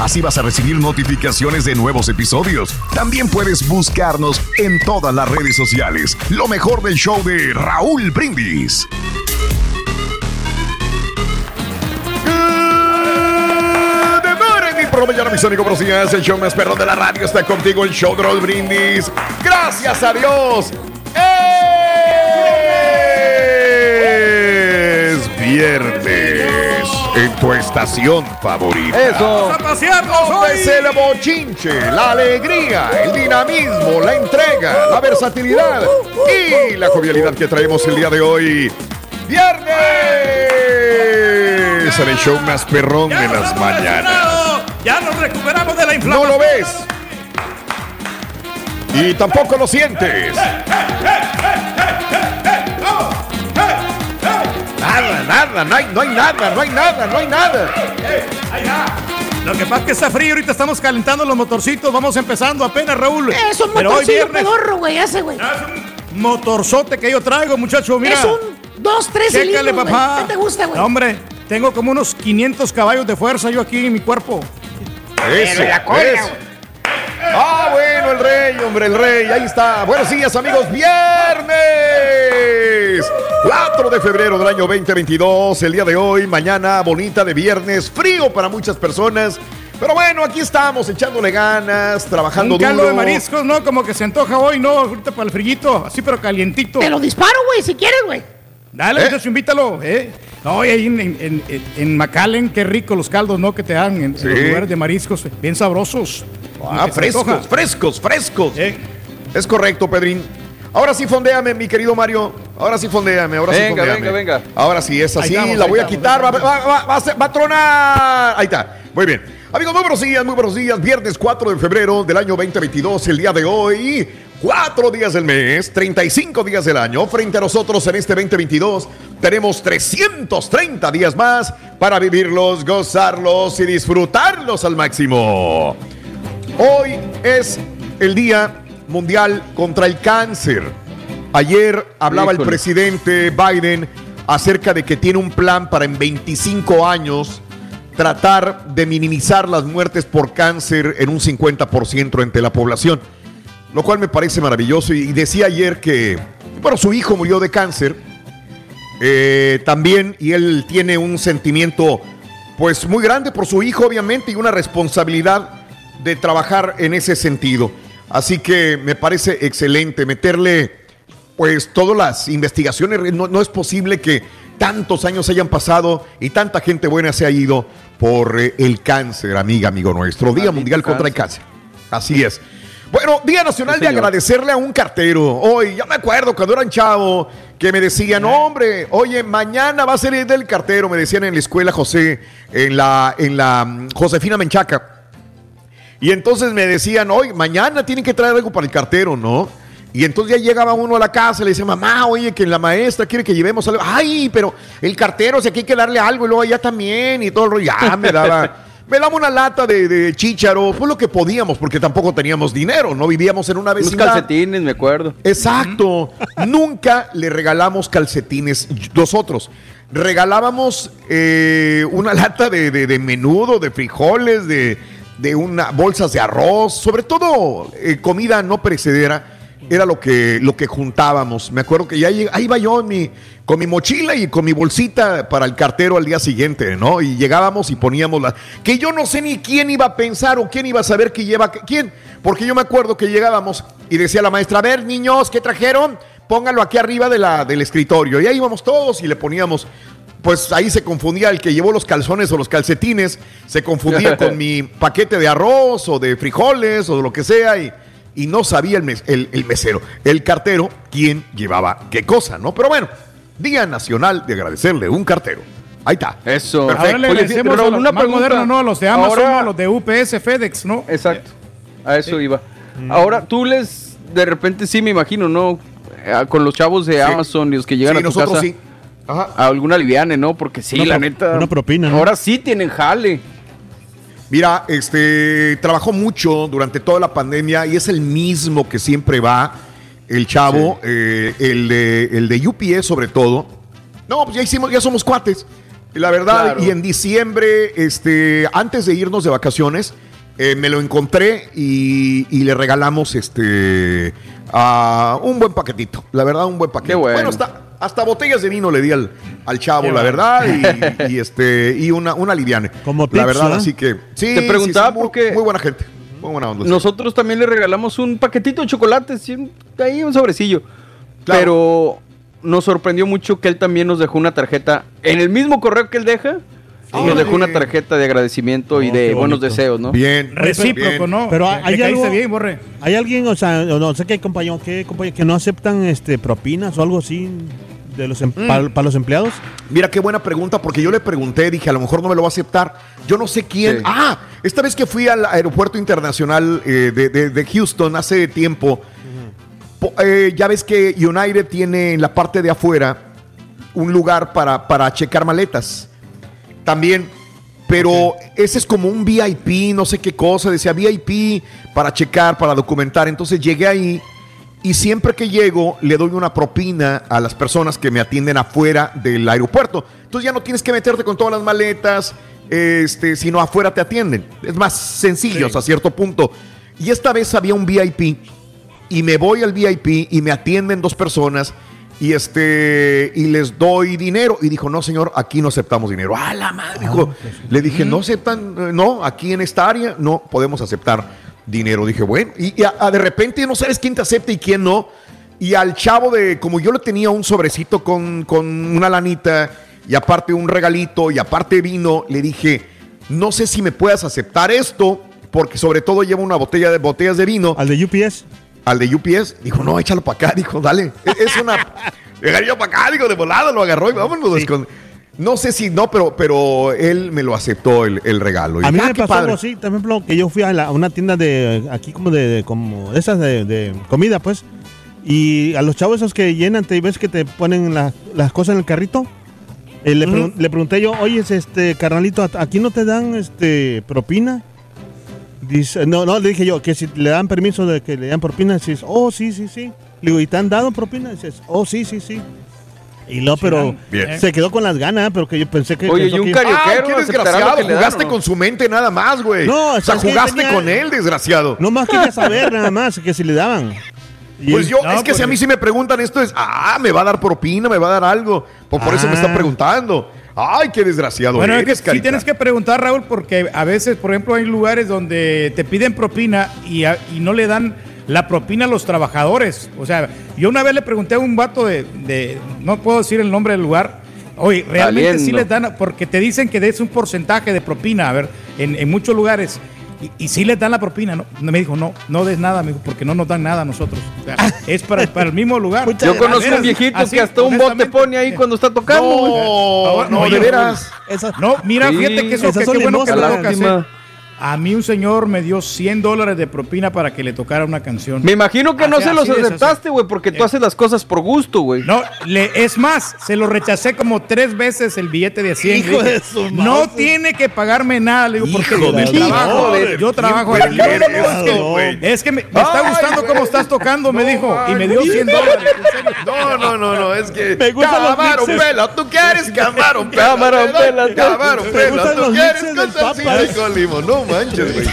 Así vas a recibir notificaciones de nuevos episodios. También puedes buscarnos en todas las redes sociales. Lo mejor del show de Raúl Brindis. Mañana, mis amigos, buenos. El show más perro de la radio está contigo, el show de Raúl Brindis. Gracias a Dios. Es viernes en tu estación favorita. Eso. a pasearnos Donde es el bochinche, la alegría, el dinamismo, la entrega, la versatilidad y la jovialidad que traemos el día de hoy. ¡Viernes! En el show más perrón de las mañanas. Ya nos recuperamos de la ¿No inflación. lo ves? Y tampoco lo sientes. Nada, no hay, no hay nada, no hay nada, no hay nada. Lo que pasa es que está frío, ahorita estamos calentando los motorcitos, vamos empezando apenas, Raúl. Es un Pero hoy motorcillo viernes, pedorro, güey, ese, güey. motorzote que yo traigo, muchacho, mira. Es un 2, 3 Chécale, cilindros, güey. papá. ¿Qué te gusta, güey? No, hombre, tengo como unos 500 caballos de fuerza yo aquí en mi cuerpo. Eso, eso. Ah, bueno, el rey, hombre, el rey, ahí está. Buenos días, amigos. Viernes 4 de febrero del año 2022. El día de hoy, mañana bonita de viernes, frío para muchas personas. Pero bueno, aquí estamos echándole ganas, trabajando Un caldo duro. de mariscos, ¿no? Como que se antoja hoy, ¿no? Ahorita para el frillito, así pero calientito. Te lo disparo, güey, si quieres, güey. Dale, ¿Eh? muchacho, invítalo, ¿eh? No, y ahí en, en, en, en McAllen, qué rico los caldos, ¿no? Que te dan en, en Sí. los lugares de mariscos, bien sabrosos. Ah, frescos, frescos, frescos. Eh, Es correcto, Pedrín. Ahora sí fondéame, mi querido Mario. Ahora sí fondéame, ahora sí Venga, fondéame. venga, venga. Ahora sí, es así, estamos, la voy a quitar, va, va- va- va a ser- va a tronar. Ahí está, muy bien. Amigos, muy buenos días, muy buenos días. Viernes 4 de febrero del año 2022, el día de hoy. Cuatro días del mes, 35 días del año. Frente a nosotros en este 2022 tenemos 330 días más para vivirlos, gozarlos y disfrutarlos al máximo. Hoy es el Día Mundial contra el Cáncer. Ayer hablaba el presidente Biden acerca de que tiene un plan para en 25 años tratar de minimizar las muertes por cáncer en un 50% entre la población. lo cual me parece maravilloso. Y decía ayer que, bueno, su hijo murió de cáncer eh, también y él tiene un sentimiento pues muy grande por su hijo obviamente y una responsabilidad de trabajar en ese sentido. Así que me parece excelente meterle pues todas las investigaciones. No, no es posible que tantos años hayan pasado y tanta gente buena se ha ido por eh, el cáncer, amiga, amigo nuestro. Día Mundial contra el Cáncer. Así es. Bueno, Día Nacional Sí, de agradecerle a un cartero. Hoy, ya me acuerdo cuando era un chavo que me decían, hombre, oye, mañana va a ser el del cartero, me decían en la escuela José, en la, en la mm, Josefina Menchaca. Y entonces me decían, hoy, mañana tienen que traer algo para el cartero, ¿no? Y entonces ya llegaba uno a la casa y le decía, mamá, oye, que la maestra quiere que llevemos algo. Ay, pero el cartero, o sea, que hay que darle algo y luego allá también y todo el rollo. Ya me daba, me daba una lata de, de chícharo, pues lo que podíamos, porque tampoco teníamos dinero, no vivíamos en una vecindad. calcetines, me acuerdo. Exacto. Nunca le regalamos calcetines nosotros. Regalábamos eh, una lata de, de- de menudo, de frijoles, de, de una, bolsas de arroz, sobre todo eh, comida no perecedera. Era lo que, lo que juntábamos. Me acuerdo que ya ahí iba yo con mi mochila y con mi bolsita para el cartero al día siguiente, ¿no? Y llegábamos y poníamos la. Que yo no sé ni quién iba a pensar o quién iba a saber que lleva. ¿Quién? Porque yo me acuerdo que llegábamos y decía la maestra: A ver, niños, ¿qué trajeron? Pónganlo aquí arriba de la, del escritorio. Y ahí íbamos todos y le poníamos. Pues ahí se confundía el que llevó los calzones o los calcetines, se confundía con mi paquete de arroz o de frijoles o de lo que sea y, y no sabía el, mes- el- el mesero, el cartero, quién llevaba qué cosa, ¿no? Pero bueno, Día Nacional de agradecerle un cartero. Ahí está. Eso. Perfecto. Ahora le Oye, agradecemos Raúl, a los una más pregunta. modernos, ¿no? A los de Amazon, a los de UPS, FedEx, ¿no? Exacto. A eso iba. Ahora, tú les, de repente sí me imagino, ¿no? Eh, Con los chavos de Sí. Amazon y los que llegan Sí, a tu nosotros casa. sí. Ajá. A alguna liviane, ¿no? Porque sí, Una la pro- neta. una propina, ¿no? Ahora sí tienen jale. Mira, este trabajó mucho durante toda la pandemia y es el mismo que siempre va, el chavo, eh, el, de, el de UPS sobre todo. No, pues ya hicimos, ya somos cuates. La verdad, Claro. y en diciembre, este, antes de irnos de vacaciones, eh, me lo encontré y, y le regalamos este a un buen paquetito. La verdad, un buen paquete. Qué bueno. hasta, hasta botellas de vino le di al, al chavo, Qué la verdad, y, y, este, y una, una liviane. Como La verdad, así que sí. Te sí, preguntaba sí, muy- porque- Muy buena gente. Muy buena onda. Nosotros también le regalamos un paquetito de chocolates, ahí un sobrecillo. Claro. Pero nos sorprendió mucho que él también nos dejó una tarjeta. En el mismo correo que él deja, nos Órale. dejó una tarjeta de agradecimiento y Oh, de buenos deseos, ¿no? Bien. Recíproco, bien. ¿no? Pero hay algo- bien, Borre. ¿Hay alguien, o sea, no sé qué compañero, qué compañero que no aceptan este propinas o algo así de los Mm. para los empleados? Mira qué buena pregunta, porque yo le pregunté, dije, a lo mejor no me lo va a aceptar. Yo no sé quién. Sí. Ah, esta vez que fui al aeropuerto internacional eh, de, de- de Houston hace tiempo, po- eh, ya ves que United tiene en la parte de afuera un lugar para, para checar maletas. También, pero ese es como un VIP, no sé qué cosa, decía VIP para checar, para documentar. Entonces llegué ahí y siempre que llego le doy una propina a las personas que me atienden afuera del aeropuerto. Entonces ya no tienes que meterte con todas las maletas, este, sino afuera te atienden. Es más sencillo hasta cierto punto. Y esta vez había un VIP y me voy al VIP y me atienden dos personas y este y les doy dinero. Y dijo no señor aquí no aceptamos dinero. A la madre dijo. le dije no aceptan no aquí en esta área no podemos aceptar dinero dije bueno y, y a- a de repente no sabes quién te acepta y quién no y al chavo de como yo le tenía un sobrecito con, con una lanita y aparte un regalito y aparte vino le dije no sé si me puedas aceptar esto porque sobre todo lleva una botella de botellas de vino Al de UPS. Al de UPS, dijo, no, échalo para acá, dijo, dale. Es- Es una. Llegaría para acá, digo, de volada, lo agarró y vámonos. con- No sé si no, pero, pero él me lo aceptó el, el regalo. Y, A mí ah, me qué pasó padre. algo así, por ejemplo, que yo fui a, la- a una tienda de aquí como de, de- como esas de, de comida, pues, y a los chavos esos que llenan, te ves que te ponen la- las cosas en el carrito. eh, le, pregun- le pregunté yo, oye, este carnalito, ¿a- ¿aquí no te dan este propina? Dice, no, no, le dije yo, que si le dan permiso de que le dan propina, dices, oh, sí, sí, sí. Le digo, ¿y te han dado propina? Dices, oh, sí, sí, sí. Y no, pero Bien. se quedó con las ganas, pero que yo pensé que. Oye, y un que- carioquero Ah, desgraciado. que Jugaste con su mente nada más, güey. No, o sea, jugaste tenía- con él, desgraciado. No más quería saber, nada más, que si le daban. Y- Pues yo, No, es que si a mí sí me preguntan esto es, ah, me va a dar propina, me va a dar algo. Pues por eso me Ah. están preguntando. Ay, qué desgraciado Bueno, es que eres, sí tienes que preguntar, Raúl, porque a veces, por ejemplo, hay lugares donde te piden propina y, a- y no le dan la propina a los trabajadores. O sea, yo una vez le pregunté a un vato de, de- no puedo decir el nombre del lugar, oye, realmente sí les dan, porque te dicen que des un porcentaje de propina, a ver, en, en muchos lugares. Y, y sí les dan la propina, ¿no? Me dijo, no, no des nada, me dijo, porque no nos dan nada a nosotros. O sea, es para, para el mismo lugar. Yo conozco Veras, un viejito así, que hasta un bote pone ahí cuando está tocando. No, no, de veras. Esa- No, mira, Sí, fíjate que eso esas que, qué bueno que me limosnas. A mí un señor me dio 100 dólares de propina para que le tocara una canción. Me imagino que no se los aceptaste, güey, porque tú Eh. haces las cosas por gusto, güey. No, le, es más, se lo rechacé como tres veces el billete de 100. Hijo Le de dije, su no tiene que pagarme nada, le digo, porque Hijo yo de trabajo, madre, yo trabajo aquí. No, no, no, es que-. Es que me, me está gustando cómo estás tocando, me No, dijo, y me dio güey. 100 dólares. No, no, no, no, es que. Me gustan los Camarón pela, tú quieres camarón pela. Camarón pela, Camarón pela, tú quieres con salsita y con. No manches, güey.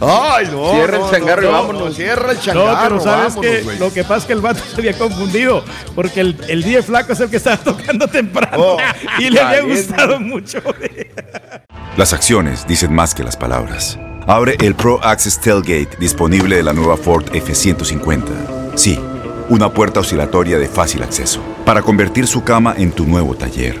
Ay, no. Cierra el no, changarro no, y no, vámonos. Cierra el No, changarro, pero sabes vámonos, que güey. lo que pasa es que el vato se había confundido, porque el, el día flaco es el que estaba tocando temprano Oh, y le había gustado mucho. Las acciones dicen más que las palabras. Abre el Pro Access Tailgate disponible de la nueva Ford F-150. Sí, una puerta oscilatoria de fácil acceso para convertir su cama en tu nuevo taller.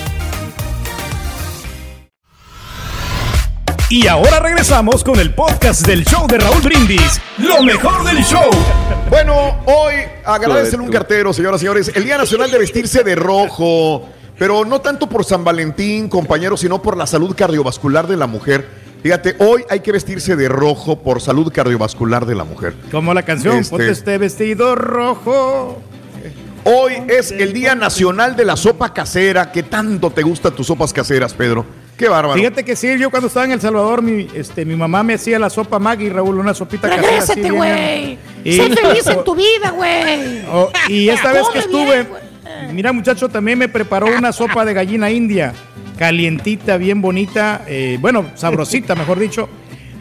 Y ahora regresamos con el podcast del show de Raúl Brindis, lo mejor del show. Bueno, hoy agradecen un cartero, señoras y señores. El Día Nacional de Vestirse de Rojo. Pero no tanto por San Valentín, compañeros, sino por la salud cardiovascular de la mujer. Fíjate, hoy hay que vestirse de rojo por salud cardiovascular de la mujer. Como la canción, Este- ponte este vestido rojo. Hoy es el Día Nacional de la Sopa Casera. ¿Qué tanto te gustan tus sopas caseras, Pedro? Qué bárbaro. Fíjate que sí, yo cuando estaba en El Salvador, mi, este, mi mamá me hacía la sopa Maggi, Raúl, una sopita Regrésate, güey. Sé feliz en tu vida, güey. Oh, y esta vez que bien, estuve, mira muchacho, también me preparó una sopa de gallina india, calientita, bien bonita, eh, bueno, sabrosita, mejor dicho.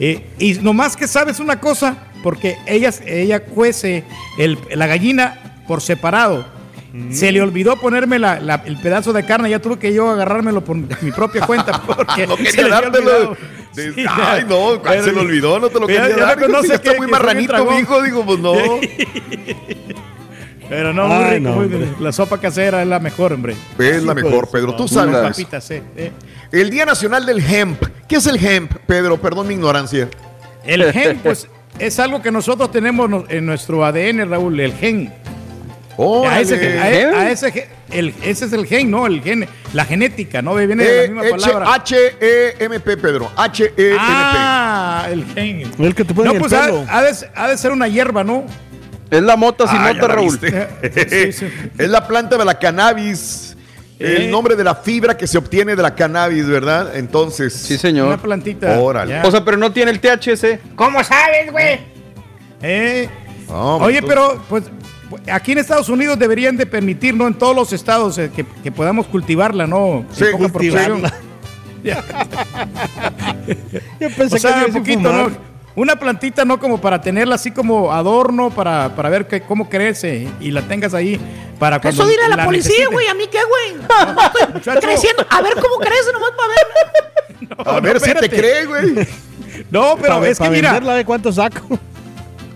Eh, y nomás que sabes una cosa, porque ella, ella cuece el- la gallina por separado. Se le olvidó ponerme la- la- el pedazo de carne, ya tuve que yo agarrármelo por mi propia cuenta. Porque No se quería dártelo. olvidado. De- Sí, Ay, no, pero- se le olvidó, no te lo Pero quería ya dar. no sí, está que- muy que marranito, mijo. Digo, pues no. Pero no, muy rico, no, muy. La sopa casera es la mejor, hombre. Es la mejor, Pedro. Tú sabes. Pues. papitas, eh, eh. El Día Nacional del Hemp. ¿Qué es el hemp, Pedro? Perdón mi ignorancia. El gen, pues, es algo que nosotros tenemos no- en nuestro ADN, Raúl, el gen. A ese, a- e, a ese, el, ese es el gen, ¿no? El gen, la genética, ¿no? Viene de la misma Eh, palabra. H-E-M-P, Pedro. H-E-M-P. Ah, el gen. El que te pone No, pues el ha, pelo. ha de, ha de ser una hierba, ¿no? Es la mota sin Ah, nota, Raúl. viste. Sí, sí. Es la planta de la cannabis. Eh. El nombre de la fibra que se obtiene de la cannabis, ¿verdad? Entonces. Sí, Una señor. plantita. Órale. O sea, pero no tiene el THC. ¿Cómo sabes, güey? Eh, No, Oye, pero pues aquí en Estados Unidos deberían de permitir, ¿no? En todos los estados eh, que, que podamos cultivarla, ¿no? Sí, cultivarla. Yo pensé O sea, que un a poquito, fumar. ¿no? Una plantita, ¿no? Como para tenerla así como adorno, para, para ver que, cómo crece y la tengas ahí para cuando Eso dirá la, policía, güey. ¿A mí qué, güey? Creciendo. A ver cómo crece, nomás para ver. A ver no, si te cree, güey. No, pero Pa- es que mira, venderla, ¿de cuánto saco?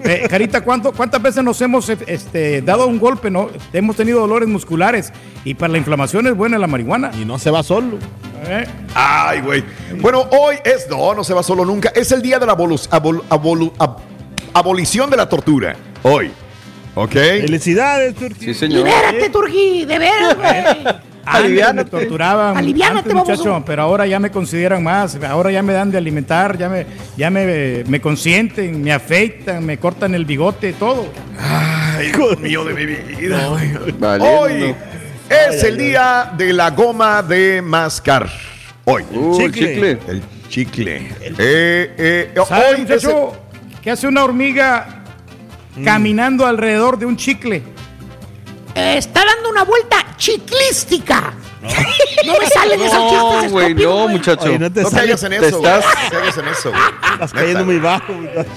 Eh, Carita, ¿cuánto, ¿cuántas veces nos hemos eh, este, dado un golpe, no? Hemos tenido dolores musculares y para la inflamación es buena la marihuana. Y no se va solo. ¿eh? Ay, güey. Bueno, hoy es. No, no se va solo nunca. Es el día de la abolu- abol- abolu- ab- abolición de la tortura. Hoy. ¿Ok? Felicidades, Turquía. Sí, señor. Libérate, Turquí. De veras, güey. Antes me torturaban. Antes, muchacho, pero ahora ya me consideran más. Ahora ya me dan de alimentar, ya me, ya me, me consienten, me afeitan, me cortan el bigote, todo. Ay, Dios mío de mi vida. Hoy es el día de la goma de mascar. Hoy. Uh, el Chicle. chicle. El chicle. Eh, eh, ¿Sabes, hoy es el- muchacho? ¿Qué hace una hormiga Mm. caminando alrededor de un chicle? Eh, está dando una vuelta chiclística. No, me salen esos No, chistes güey, no, güey. muchacho. Oye, no te No te hagas en eso, estás- No te hagas en eso, estás cayendo Neta. muy bajo. muchacho.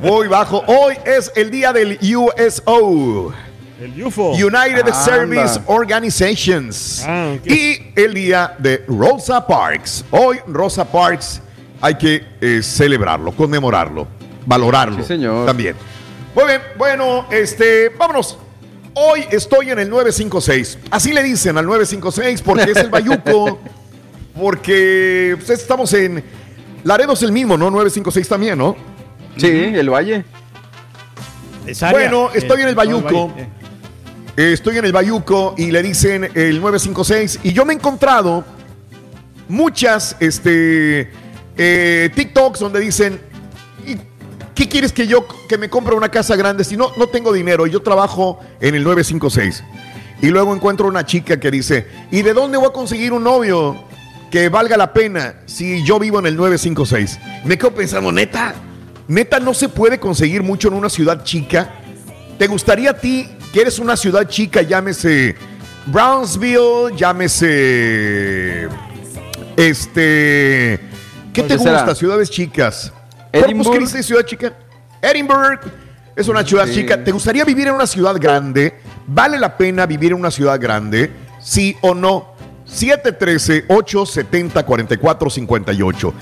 Muy bajo. Hoy es el día del USO. El UFO. United Anda. Service Organizations. Ah. Y el día de Rosa Parks. Hoy Rosa Parks hay que eh, celebrarlo, conmemorarlo, valorarlo. Sí, señor. También. Muy bien, bueno, este, vámonos. Hoy estoy en el 956. Así le dicen al 956 porque es el Bayuco. porque pues, estamos en Laredo es el mismo, ¿no? 956 también, ¿no? Sí, el valle. Área, Bueno, estoy en el todo Bayuco. valle, eh. Eh, Estoy en el Bayuco y le dicen el 956 y yo me he encontrado muchas este, eh, TikToks donde dicen, "¿Y ¿qué quieres que yo que me compre una casa grande si no, no tengo dinero? Yo trabajo en el 956. Y luego encuentro una chica que dice, ¿y de dónde voy a conseguir un novio que valga la pena si yo vivo en el 956? Me quedo pensando, neta, neta no se puede conseguir mucho en una ciudad chica. ¿Te gustaría a ti que eres una ciudad chica, llámese Brownsville, llámese este ¿Qué te ¿Qué será? gusta? Ciudades chicas. Edinburgh. Corpus Christi, ciudad chica. Edinburgh es una ciudad Sí. chica. ¿Te gustaría vivir en una ciudad grande? ¿Vale la pena vivir en una ciudad grande? ¿Sí o no? 713-870-4458.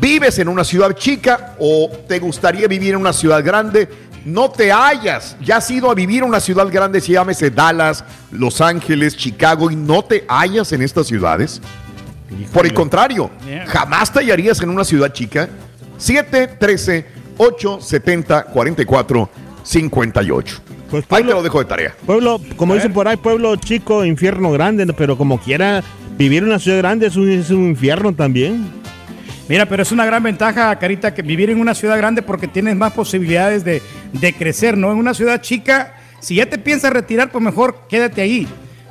¿Vives en una ciudad chica o te gustaría vivir en una ciudad grande? No te hallas. Ya has ido a vivir en una ciudad grande, si llámese Dallas, Los Ángeles, Chicago, y no te hallas en estas ciudades. Por el contrario, jamás te hallarías en una ciudad chica. 713-870-4458. Pues Ahí te lo dejo de tarea. pueblo, como dicen por ahí, pueblo chico, infierno grande, pero como quiera, vivir en una ciudad grande es un, es un infierno también. Mira, pero es una gran ventaja, Carita, que vivir en una ciudad grande porque tienes más posibilidades de, de crecer, ¿no? En una ciudad chica, si ya te piensas retirar, pues mejor quédate ahí.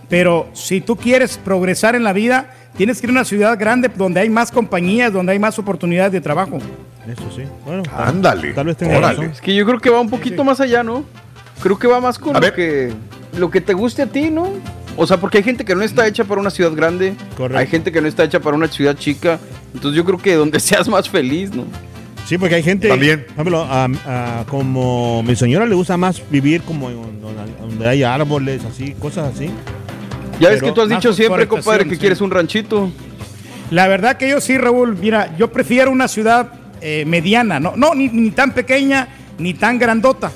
Pero si tú quieres progresar en la vida, tienes que ir a una ciudad grande donde hay más compañías, donde hay más oportunidades de trabajo. Eso sí. Bueno, Ándale. tal vez tenga razón. Es que yo creo que va un poquito más allá, ¿no? Creo que va más con A lo ver. que, lo que te guste a ti, ¿no? O sea, porque hay gente que no está hecha para una ciudad grande, Correcto. hay gente que no está hecha para una ciudad chica, entonces yo creo que donde seas más feliz, ¿no? Sí, porque hay gente, También. por ejemplo, a- a- como mi señora le gusta más vivir como donde hay árboles, así, cosas así. Ya ves que tú has dicho siempre, compadre, que sí. quieres un ranchito. La verdad que yo sí, Raúl, mira, yo prefiero una ciudad eh, mediana, no, no ni, ni tan pequeña ni tan grandota,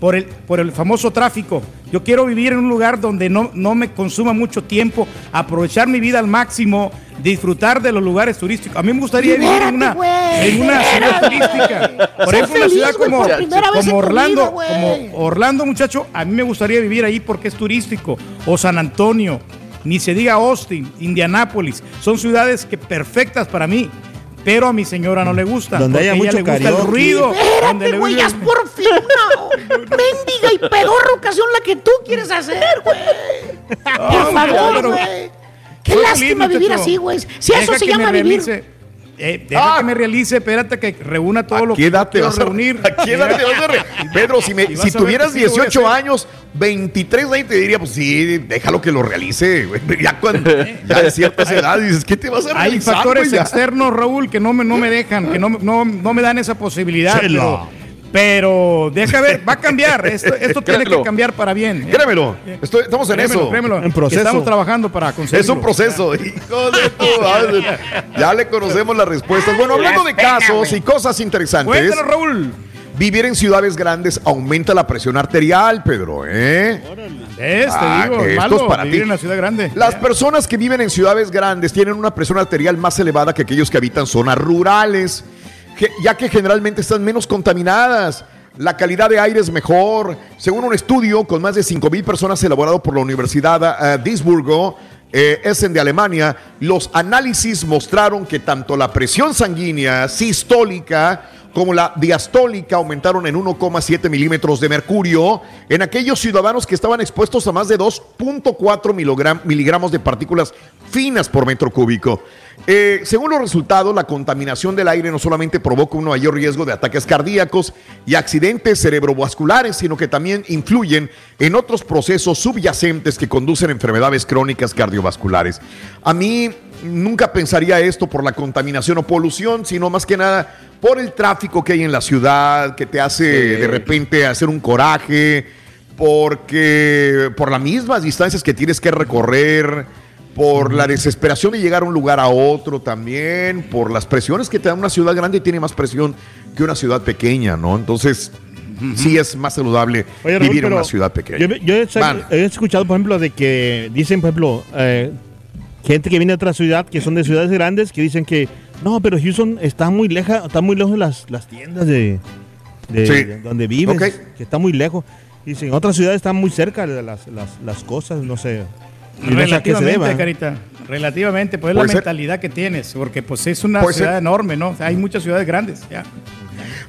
por el, por el famoso tráfico. Yo quiero vivir en un lugar donde no, no me consuma mucho tiempo, aprovechar mi vida al máximo, disfrutar de los lugares turísticos. A mí me gustaría vivir en una, en una ciudad turística. Por ejemplo, una ciudad como, como Orlando, vida, como Orlando, muchacho, a mí me gustaría vivir ahí porque es turístico. O San Antonio, ni se diga Austin, Indianápolis. Son ciudades que perfectas para mí. Pero a mi señora no le gusta. Donde haya mucho le gusta el ruido. donde Espérate, le güey, haz por fin una mendiga y pedorra ocasión la que tú quieres hacer, güey. Por favor, güey. Qué lástima vivir así, güey. Si eso Deja se que me llama vivir. realice. Eh, deja que me realice, espérate que reúna todo lo ¿A qué que edad te vas a reunir. ¿A qué edad te vas a re- Pedro, si, me- si tuvieras que sí lo voy a 18 hacer. años, 23 ahí te diría, pues sí, déjalo que lo realice. güey. Ya cuando ya de ciertas edades dices, ¿qué te vas a Hay realizar? factores güey? Ya. externos, Raúl, que no me, no me dejan, que no, me- no, no me dan esa posibilidad. Pero, pero deja ver, va a cambiar. Esto, esto tiene que cambiar para bien. ¿eh? Créemelo, estoy- estamos en Créemelo, eso. créemelo, En proceso. Estamos trabajando para conseguirlo. Es un proceso. Hijo de tu madre. Ya le conocemos las respuestas. Bueno, hablando de casos y cosas interesantes. Cuéntanos, Raúl. Vivir en ciudades grandes aumenta la presión arterial, Pedro, ¿eh? Es, te Ah, digo, que esto malo es para vivir ti. en la ciudad grande. Las personas que viven en ciudades grandes tienen una presión arterial más elevada que aquellos que habitan zonas rurales, ya que generalmente están menos contaminadas. La calidad de aire es mejor. Según un estudio con más de 5.000 personas elaborado por la Universidad de Duisburgo, eh, Essen de Alemania, los análisis mostraron que tanto la presión sanguínea sistólica como la diastólica aumentaron en 1,7 milímetros de mercurio en aquellos ciudadanos que estaban expuestos a más de 2.4 miligram- miligramos de partículas finas por metro cúbico. Eh, según los resultados, la contaminación del aire no solamente provoca un mayor riesgo de ataques cardíacos y accidentes cerebrovasculares, sino que también influyen en otros procesos subyacentes que conducen a enfermedades crónicas cardiovasculares. A mí nunca pensaría esto por la contaminación o polución, sino más que nada por el tráfico que hay en la ciudad, que te hace de repente hacer un coraje, porque por las mismas distancias que tienes que recorrer, por la desesperación de llegar a un lugar a otro también, por las presiones que te da una ciudad grande tiene más presión que una ciudad pequeña, ¿no? Entonces, sí es más saludable Oye, Raúl, vivir en una ciudad pequeña. Yo, yo he, Van. he escuchado, por ejemplo, de que dicen, por ejemplo, eh, gente que viene de otra ciudad, que son de ciudades grandes, que dicen que no, pero Houston está muy lejos, está muy lejos de las, las tiendas de, de- Sí. de donde vives, que está muy lejos. Dicen, otras ciudades están muy cerca de las, las, las cosas, no sé. Y no sé a qué se Relativamente, deba. Carita. Relativamente, pues es la ser. mentalidad que tienes, porque pues es una ciudad ser. enorme, ¿no? O sea, hay muchas ciudades grandes, ya.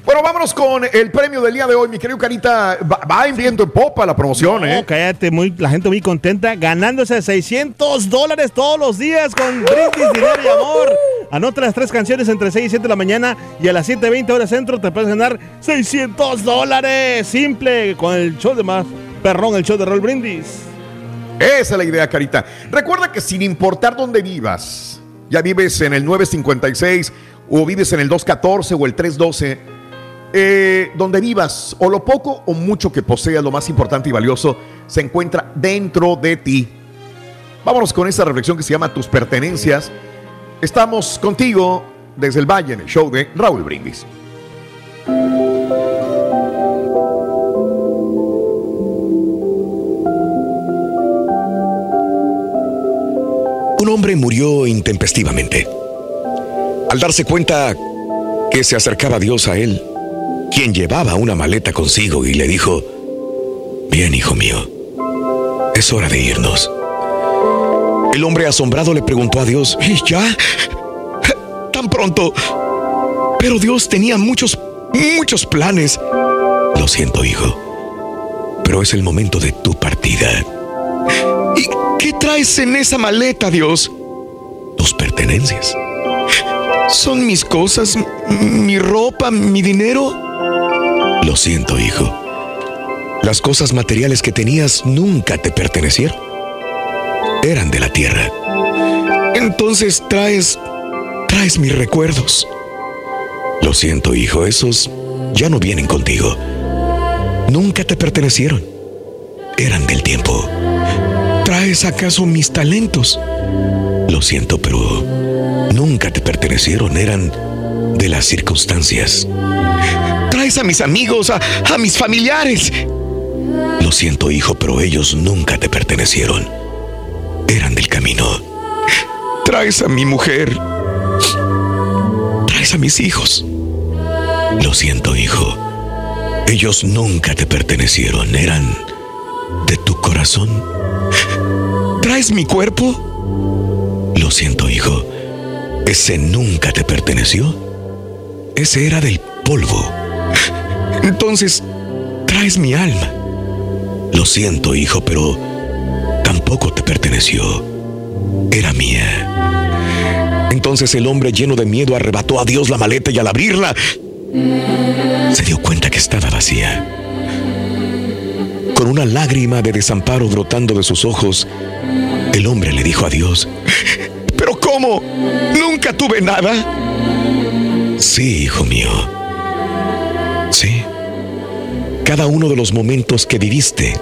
Bueno, vámonos con el premio del día de hoy, mi querido Carita. Va, va en viento en popa la promoción, No, ¿eh? cállate, muy, la gente muy contenta, ganándose 600 dólares todos los días con brindis, dinero y amor. Anota las tres canciones entre 6 y 7 de la mañana y a las 7.20 horas centro te puedes ganar 600 dólares. Simple, con el show de más perrón, el show de Roll Brindis. Esa es la idea, Carita. Recuerda que sin importar dónde vivas, ya vives en el 956 o vives en el 214 o el 312, eh, donde vivas, o lo poco o mucho que poseas, lo más importante y valioso, se encuentra dentro de ti. Vámonos con esta reflexión que se llama Tus pertenencias. Estamos contigo desde el Valle en el show de Raúl Brindis. Un hombre murió intempestivamente. Al darse cuenta que se acercaba Dios a él, quien llevaba una maleta consigo y le dijo, Bien, hijo mío, es hora de irnos. El hombre asombrado le preguntó a Dios, ¿y ya? ¿Tan pronto? Pero Dios tenía muchos, muchos planes. Lo siento, hijo, pero es el momento de tu partida. ¿Y qué traes en esa maleta, Dios? Tus pertenencias. Son mis cosas, mi ropa, mi dinero. Lo siento, hijo. Las cosas materiales que tenías nunca te pertenecieron. Eran de la tierra. Entonces traes, traes mis recuerdos. Lo siento, hijo, esos ya no vienen contigo. Nunca te pertenecieron. Eran del tiempo. ¿Traes acaso mis talentos? Lo siento, pero nunca te pertenecieron, eran de las circunstancias. ¿Traes a mis amigos, a, a mis familiares? Lo siento, hijo, pero ellos nunca te pertenecieron. Eran del camino. Traes a mi mujer. Traes a mis hijos. Lo siento, hijo. Ellos nunca te pertenecieron. Eran de tu corazón. ¿Traes mi cuerpo? Lo siento, hijo. Ese nunca te perteneció. Ese era del polvo. Entonces, traes mi alma. Lo siento, hijo, pero tampoco te perteneció. Era mía. Entonces el hombre lleno de miedo arrebató a Dios la maleta y al abrirla, se dio cuenta que estaba vacía. Con una lágrima de desamparo brotando de sus ojos, el hombre le dijo a Dios, ¿pero cómo? ¿Nunca tuve nada? Sí, hijo mío. Cada uno de los momentos que viviste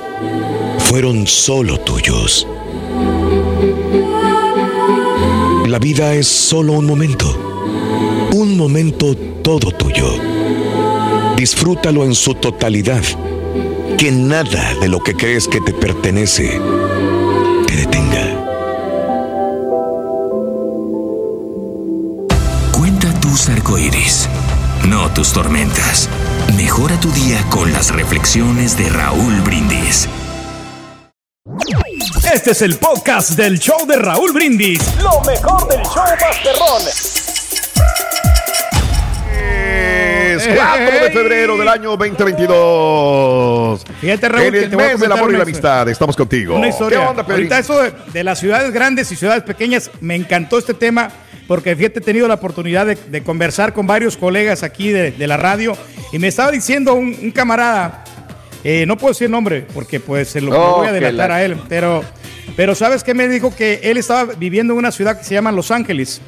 fueron solo tuyos. La vida es solo un momento. Un momento todo tuyo. Disfrútalo en su totalidad. Que nada de lo que crees que te pertenece te detenga. Tu día con las reflexiones de Raúl Brindis. Este es el podcast del show de Raúl Brindis. Lo mejor del show Masterrón. Es 4 de febrero del año 2022. Fíjate, Raúl, En el te voy a mes del amor y una la amistad. Estamos contigo. Una historia. ¿Qué onda? Ahorita eso de, de las ciudades grandes y ciudades pequeñas, me encantó este tema porque fíjate, he tenido la oportunidad de, de conversar con varios colegas aquí de, de la radio y me estaba diciendo un, un camarada, eh, no puedo decir el nombre porque pues se lo Oh, voy a delatar la- a él, pero, pero ¿sabes qué me dijo? Que él estaba viviendo en una ciudad que se llama Los Ángeles.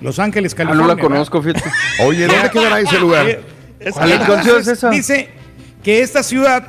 Los Ángeles, Ah, California. no la ¿verdad? conozco, fíjate. Oye, ¿dónde quedará ese lugar? Eh, ¿Cuál es? ¿Cuál ciudad es esa? Dice que esta ciudad,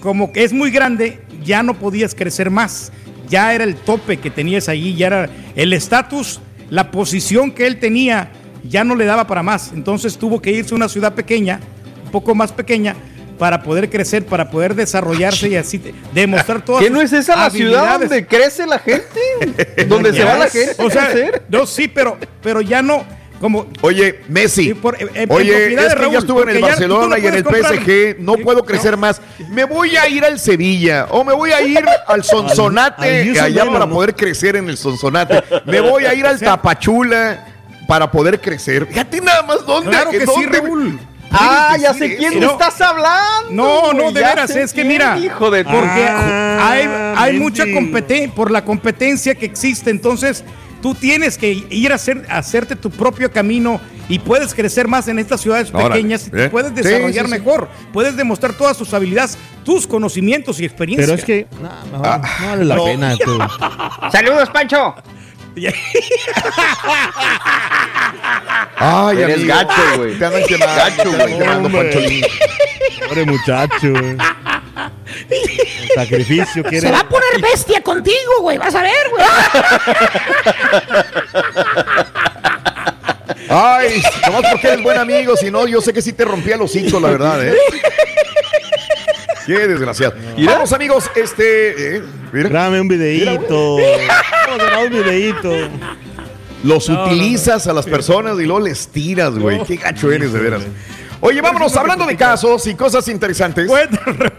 como que es muy grande, ya no podías crecer más. Ya era el tope que tenías allí, ya era el estatus, la posición que él tenía, ya no le daba para más. Entonces tuvo que irse a una ciudad pequeña, un poco más pequeña, para poder crecer, para poder desarrollarse y así te- demostrar todas ¿Qué sus no es esa la ciudad donde crece la gente? ¿Donde se va la gente? O sea, no, sí, pero, pero ya no, como Oye, Messi. en- en Oye, es que Raúl, ya estuve en el Barcelona no y en el comprar. PSG, no puedo crecer más. Me voy a ir al Sevilla o me voy a ir al al Sonsonate allá para ¿no? poder crecer en el Sonsonate. Me voy a ir al Tapachula para poder crecer. Fíjate nada más dónde. Claro que sí, dónde- Raúl. Ah, ya sé quién No. estás hablando. No, no, de veras, es que mira, Hijo de porque Ah, hay, hay Mendy. mucha competencia, por la competencia que existe, entonces tú tienes que ir a, hacer, a hacerte tu propio camino y puedes crecer más en estas ciudades Órale, pequeñas y te ¿eh? puedes desarrollar sí, sí. mejor, puedes demostrar todas tus habilidades, tus conocimientos y experiencia. Pero es que no, mejor, no vale la no. pena. tú. Saludos, Pancho. Ay, Eres amigo, gacho, güey. Te andan quemando, Gacho, güey. Pobre muchacho. güey. Sacrificio que Se va a poner bestia contigo, güey. Vas a ver, güey. Ay, nomás porque eres buen amigo, si no, yo sé que sí te rompía los hocico, la verdad, ¿eh? Qué desgraciado. Vamos, amigos, este. eh, mira, Grábame un videíto. Vamos a grabar un videíto. los utilizas a las personas y luego les tiras, güey. Qué gacho eres, de veras. Oye, vámonos, hablando de casos y cosas interesantes.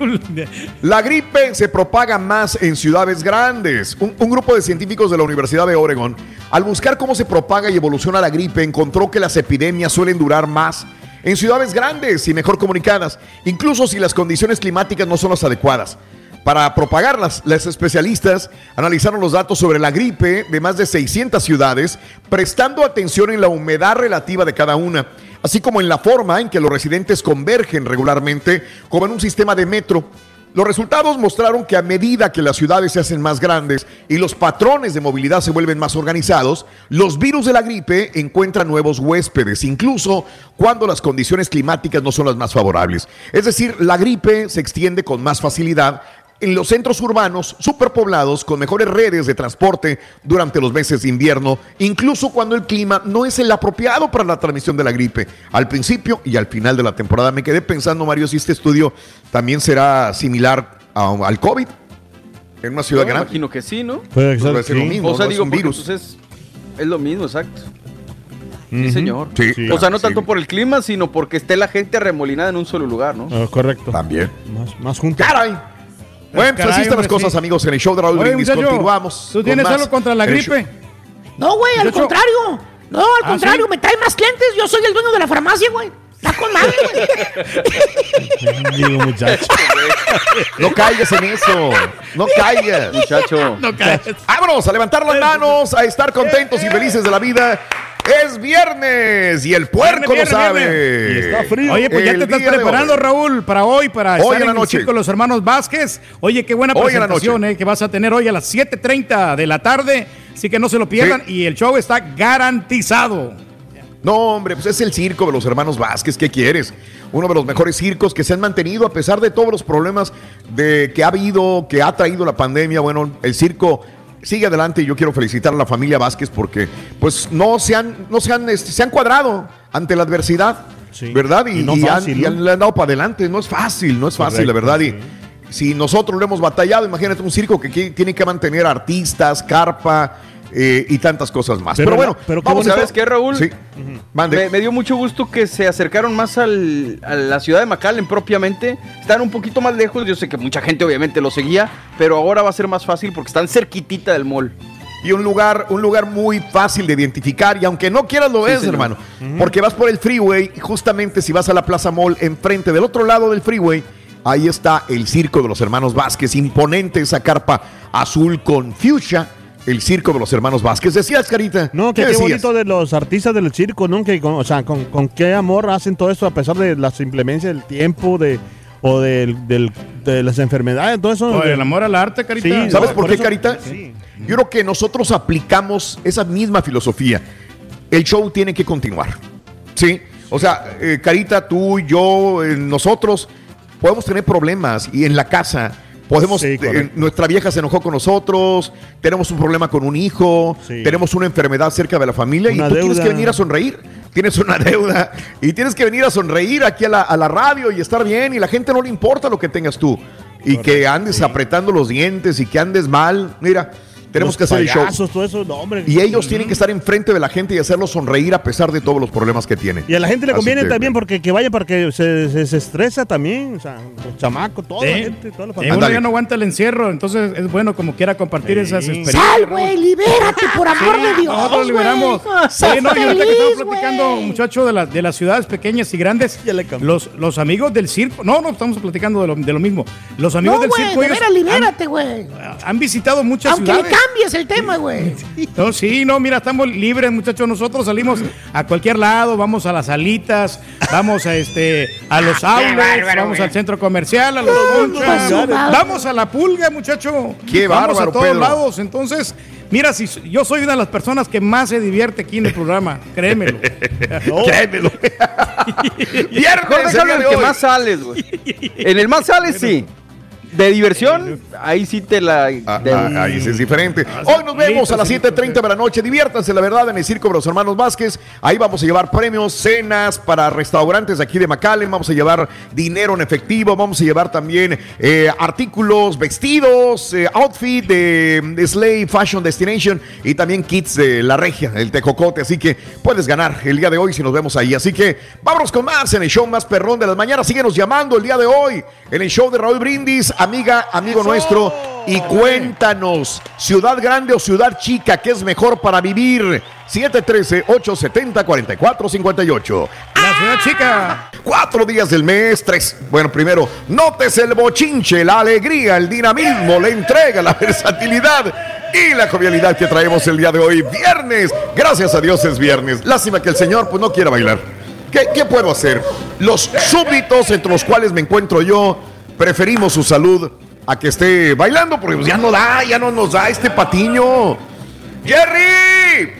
La gripe se propaga más en ciudades grandes. Un, un grupo de científicos de la Universidad de Oregon, al buscar cómo se propaga y evoluciona la gripe, encontró que las epidemias suelen durar más en ciudades grandes y mejor comunicadas, incluso si las condiciones climáticas no son las adecuadas. Para propagarlas, los especialistas analizaron los datos sobre la gripe de más de 600 ciudades, prestando atención en la humedad relativa de cada una, así como en la forma en que los residentes convergen regularmente, como en un sistema de metro. Los resultados mostraron que a medida que las ciudades se hacen más grandes y los patrones de movilidad se vuelven más organizados, los virus de la gripe encuentran nuevos huéspedes, incluso cuando las condiciones climáticas no son las más favorables. Es decir, la gripe se extiende con más facilidad en los centros urbanos superpoblados con mejores redes de transporte durante los meses de invierno, incluso cuando el clima no es el apropiado para la transmisión de la gripe, al principio y al final de la temporada. Me quedé pensando, Mario, si este estudio también será similar a- al COVID en una ciudad me grande. imagino que sí, ¿no? Puede Pues ser lo mismo, o sea, no es digo, un porque, virus. pues, es, es lo mismo, exacto. Sí, señor. Sí, o sea, no sí. tanto por el clima, sino porque esté la gente arremolinada en un solo lugar, ¿no? Ah, correcto. También. Más, más juntos. ¡Caray! Bueno, pues así están las cosas, sí. amigos, en el show de Raúl Oye, Brindis. muchacho, Continuamos. ¿Tú tienes algo contra la gripe? No, güey, al contrario. No, al ¿Ah, contrario, sí? me trae más clientes. Yo soy el dueño de la farmacia, güey. Está con madre, güey. Digo, muchacho. No caigas en eso. No caigas. Muchacho. No caes. Vámonos a levantar las manos, a estar contentos y felices de la vida. Es viernes y el puerco Viernes, lo viernes, sabe. Y está frío. Oye, pues ya te estás preparando. Raúl, para hoy, para Hoy estar en la noche. de los hermanos Vázquez. Oye, qué buena Hoy presentación eh, que vas a tener hoy a las 7.30 de la tarde. Así que no se lo pierdan. Y el show está garantizado. No, hombre, pues es el circo de los hermanos Vázquez. ¿Qué quieres? Uno de los mejores circos que se han mantenido a pesar de todos los problemas de que ha habido, que ha traído la pandemia. Bueno, el circo sigue adelante y yo quiero felicitar a la familia Vázquez porque, pues, no se han, no se han, este, se han cuadrado ante la adversidad, Sí. ¿verdad? Y, Y no y han, fácil, y han- le han dado para adelante. No es fácil, no es fácil, la verdad. Y si nosotros lo hemos batallado, imagínate un circo que tiene que mantener artistas, carpa. Eh, y tantas cosas más. Pero, Pero bueno, pero vamos a ¿Sabes qué, Raúl? Sí. Mande. Me, me dio mucho gusto que se acercaron más al- a la ciudad de McAllen propiamente. Están un poquito más lejos. Yo sé que mucha gente obviamente lo seguía, pero ahora va a ser más fácil porque están cerquitita del mall. y un lugar, un lugar muy fácil de identificar. Y aunque no quieras lo Sí, señor. hermano. Porque vas por el freeway y justamente si vas a la Plaza Mall, enfrente del otro lado del freeway, ahí está el circo de los hermanos Vázquez. Imponente esa carpa azul con fuchsia. El circo de los hermanos Vázquez. Decías, Carita. No, que ¿Qué qué bonito de los artistas del circo, ¿no? Que con, o sea, con, con qué amor hacen todo esto a pesar de las inclemencias del tiempo, de o del, del- de las enfermedades, todo eso. Por el amor al arte, carita. Sí, ¿Sabes no, por, por qué, eso- Carita? sí. Yo creo que nosotros aplicamos esa misma filosofía. El show tiene que continuar. ¿Sí? O sea, eh, Carita, tú, yo, eh, nosotros podemos tener problemas y en la casa podemos. Sí, eh, nuestra vieja se enojó con nosotros, tenemos un problema con un hijo, Sí. tenemos una enfermedad cerca de la familia Una y tú tienes que venir a sonreír. Tienes una deuda y tienes que venir a sonreír aquí a la, a la radio y estar bien y la gente no le importa lo que tengas tú. Y que andes apretando los dientes y que andes mal. Mira, tenemos Los que hacer el show. payasos, todo eso, no, hombre. Y ellos tienen que estar enfrente de la gente y hacerlos sonreír a pesar de todos los problemas que tienen. Y a la gente le Así conviene que, también porque que vaya para que se, se, se estresa también, o sea, los chamacos, toda la Sí. gente, toda la Eh, familia. uno Ándale. ya no aguanta el encierro, entonces es bueno como quiera compartir esas experiencias. Sal, güey, libérate, por amor de Dios. Nosotros liberamos. Oye, no, y ahorita que feliz, estamos platicando, muchachos, de, la- de las ciudades pequeñas y grandes, Ya le cambió. los, los amigos del circo, no, no, estamos platicando de lo, de lo mismo. Los amigos No, del circo, de ellos veras, libérate, güey. han, han visitado muchas Aunque ciudades. Cambies el tema, güey. No, sí, no, mira, estamos libres, muchachos. Nosotros salimos a cualquier lado, vamos a las salitas, vamos a este a los outlets, vamos al centro comercial, a los conchas, vamos a la pulga, muchacho. Qué vamos bárbaro, a todos Pedro. lados. Entonces, mira, si yo soy una de las personas que más se divierte aquí en el programa, créemelo. Créemelo. Viernes, el que más sales, güey. En el más sales, sí. De diversión, ahí sí te la. Ah, te- ah, ahí sí es diferente. Hoy nos vemos a las 7.30 de la noche. Diviértanse, la verdad, en el Circo de los Hermanos Vázquez. Ahí vamos a llevar premios, cenas para restaurantes aquí de McAllen. Vamos a llevar dinero en efectivo. Vamos a llevar también eh, artículos, vestidos, eh, outfit de, de Slay Fashion Destination y también kits de La Regia, el Tejocote. Así que puedes ganar el día de hoy si nos vemos ahí. Así que vámonos con más en el show más perrón de las mañanas. Síguenos llamando el día de hoy en el show de Raúl Brindis, amiga, amigo nuestro. Y cuéntanos, ciudad grande o ciudad chica, ¿qué es mejor para vivir? 713-870-4458. La ciudad chica. Cuatro días del mes, tres. Bueno, primero, notes el bochinche, la alegría, el dinamismo, la entrega, la versatilidad y la jovialidad que traemos el día de hoy, viernes. Gracias a Dios es viernes. Lástima que el Señor pues no quiera bailar. ¿Qué, qué puedo hacer? Los súbditos entre los cuales me encuentro yo, preferimos su salud a que esté bailando, porque pues ya no da, ya no nos da este patiño. ¡Jerry!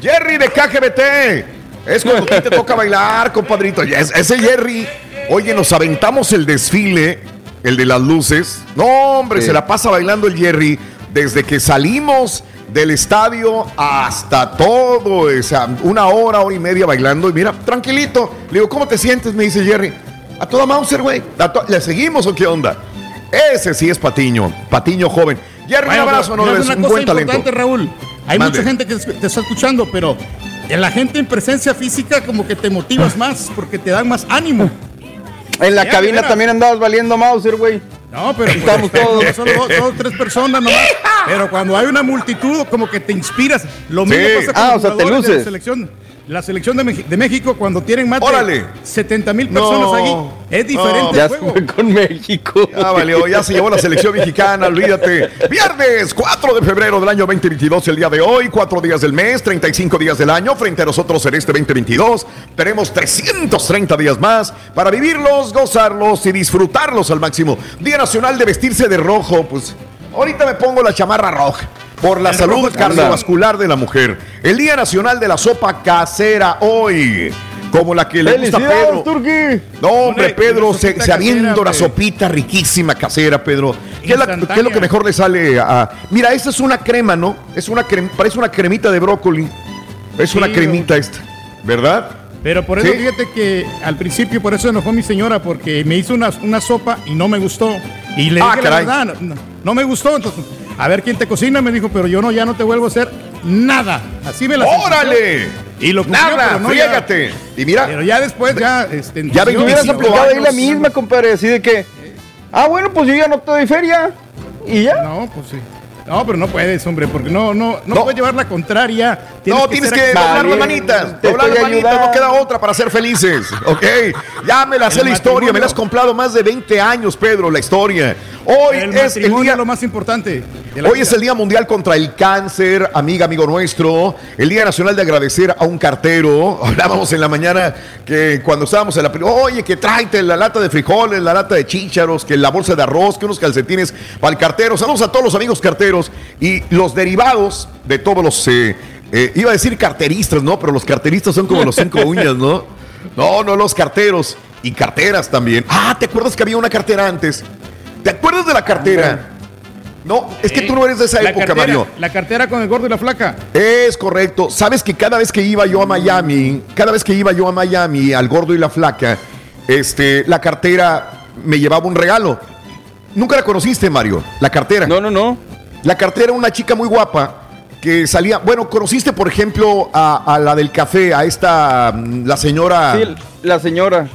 Jerry de KGBT. Es cuando a ti te toca bailar, compadrito. Ya es- Ese Jerry. Oye, nos aventamos el desfile, el de las luces. No, hombre, Sí. se la pasa bailando el Jerry desde que salimos del estadio hasta todo. O sea, una hora, hora y media bailando. Y mira, tranquilito. Le digo, ¿cómo te sientes? Me dice Jerry. A toda Mauser, güey. To- ¿Le seguimos o qué onda? Ese sí es Patiño, Patiño joven. Jerry, Bueno, un abrazo, no es una un cosa buen talento. importante, Raúl. Hay Mande. mucha gente que te está escuchando, pero en la gente en presencia física como que te motivas más porque te dan más ánimo. En la Ya, cabina también andabas valiendo Mauser, güey. No, pero Estamos pues, todos. Solo dos, dos, tres personas nomás. Pero cuando hay una multitud, como que te inspiras. Lo mismo Sí. pasa con Ah, los o sea, te jugadores de luces. la selección. La selección de, de México, cuando tienen más Órale. de 70 mil personas No. ahí, es diferente No. el Ya juego. fue con México. Ya valió, ya se llevó la selección mexicana, olvídate. Viernes 4 de febrero del año 2022, el día de hoy, cuatro días del mes, 35 días del año. Frente a nosotros en este 2022 tenemos 330 días más para vivirlos, gozarlos y disfrutarlos al máximo. Día Nacional de vestirse de rojo, pues ahorita me pongo la chamarra roja. Por la El salud cardiovascular de la mujer. El Día Nacional de la Sopa Casera hoy. Como la que le gusta a ¡Felicidades, Pedro. Turqui! No, hombre, Pedro, se, sopita se casera, una hombre. sopita riquísima casera, Pedro. ¿Qué es, la- Instantánea. qué es lo que mejor le sale a.? Mira, esta es una crema, ¿no? Es una crema, parece una cremita de brócoli. Es una cremita esta, ¿verdad? Pero por eso Sí. fíjate que al principio por eso enojó mi señora porque me hizo una, una sopa y no me gustó. Y le Ah, dije la caray. verdad, no, no me gustó. Entonces, a ver quién te cocina, me dijo, pero yo no, ya no te vuelvo a hacer nada. Así me la ¡Órale! Y lo cumplió, ¡Nada! no, ¡Friégate! Y mira, Pero ya después, ya. Este, Ya ven, hubieras 25 aplicado ahí la misma, compadre, así de que. Ah, bueno, pues yo ya no te doy feria. Y ya. No, pues sí. No, pero no puedes, hombre, porque no, no, no, No. puedes llevar la contraria. no, tienes que activo. doblar las manitas. te Doblar las estoy manitas, no queda otra para ser felices. ¿Ok? Ya me la sé la historia, me la has comprado más de 20 años, Pedro, la historia. Hoy El es el día. lo más importante. Hoy vida. es el Día Mundial contra el Cáncer, amiga, amigo nuestro. El Día Nacional de agradecer a un cartero. Hablábamos en la mañana que cuando estábamos en la... Oye, que tráete la lata de frijoles, la lata de chícharos, que la bolsa de arroz, que unos calcetines para el cartero. Saludos a todos los amigos carteros y los derivados de todos los... eh, eh, iba a decir carteristas, ¿no? Pero los carteristas son como los cinco uñas, ¿no? No, no, los carteros. Y carteras también. Ah, ¿te acuerdas que había una cartera antes? ¿Te acuerdas de la cartera? No, es que tú no eres de esa La época, cartera, Mario. La cartera con el gordo y la flaca. Es correcto. Sabes que cada vez que iba yo a Miami, cada vez que iba yo a Miami, al gordo y la flaca, este, la cartera me llevaba un regalo. Nunca la conociste, Mario, la cartera. No, no, no. La cartera era una chica muy guapa que salía. Bueno, conociste, por ejemplo, a, a la del café, a esta, mm, la señora. Sí, la señora.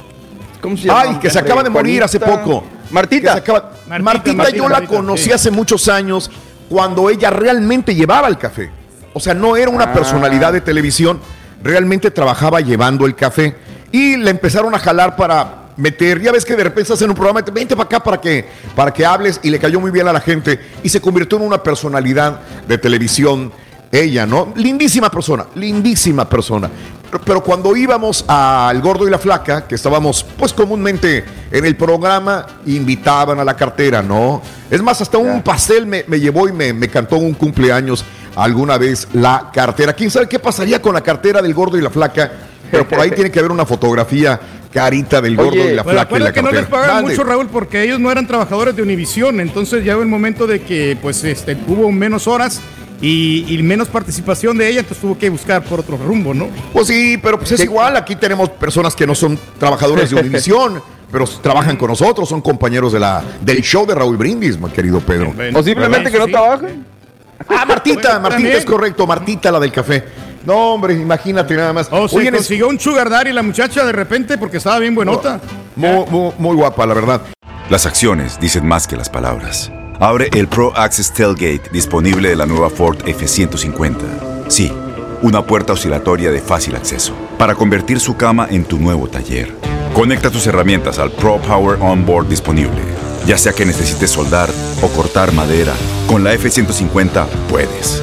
¿Cómo se llama? Ay, que se acaba de morir hace poco. Que Martita. se acaba- Martita, Martita, Martita, yo la conocí sí. hace muchos años cuando ella realmente llevaba el café. O sea, no era una Ah. personalidad de televisión, realmente trabajaba llevando el café. Y le empezaron a jalar para meter, ya ves que de repente hacen un programa, te- vente para acá para que, para que hables y le cayó muy bien a la gente y se convirtió en una personalidad de televisión. Ella, ¿no? Lindísima persona, lindísima persona. Pero, pero cuando íbamos al gordo y la flaca, que estábamos pues comúnmente en el programa, invitaban a la cartera, ¿no? Es más, hasta un pastel me, me llevó y me, me cantó un cumpleaños alguna vez la cartera. ¿Quién sabe qué pasaría con la cartera del gordo y la flaca? Pero por ahí tiene que haber una fotografía carita del gordo Oye, y la flaca y la que no les pagaban mucho, Raúl, porque ellos no eran trabajadores de Univisión. Entonces ya llegó el momento de que pues este, hubo menos horas y, y menos participación de ella, entonces tuvo que buscar por otro rumbo, ¿no? Pues sí, pero pues es igual. Aquí tenemos personas que no son trabajadores de Univisión, pero trabajan con nosotros, son compañeros de la, del show de Raúl Brindis, mi querido Pedro. Bueno, O simplemente que no sí. trabajen. Ah, Martita, Bueno, Martita también. es correcto, Martita, la del café. No, hombre, imagínate nada más. O se Oye, es consiguió un sugar daddy la muchacha de repente porque estaba bien buenota. muy, muy- muy guapa, la verdad. Las acciones dicen más que las palabras. Abre el Pro Access Tailgate disponible de la nueva Ford F-150. Sí, una puerta oscilatoria de fácil acceso para convertir su cama en tu nuevo taller. Conecta tus herramientas al Pro Power Onboard disponible. Ya sea que necesites soldar o cortar madera, con la F-150 puedes.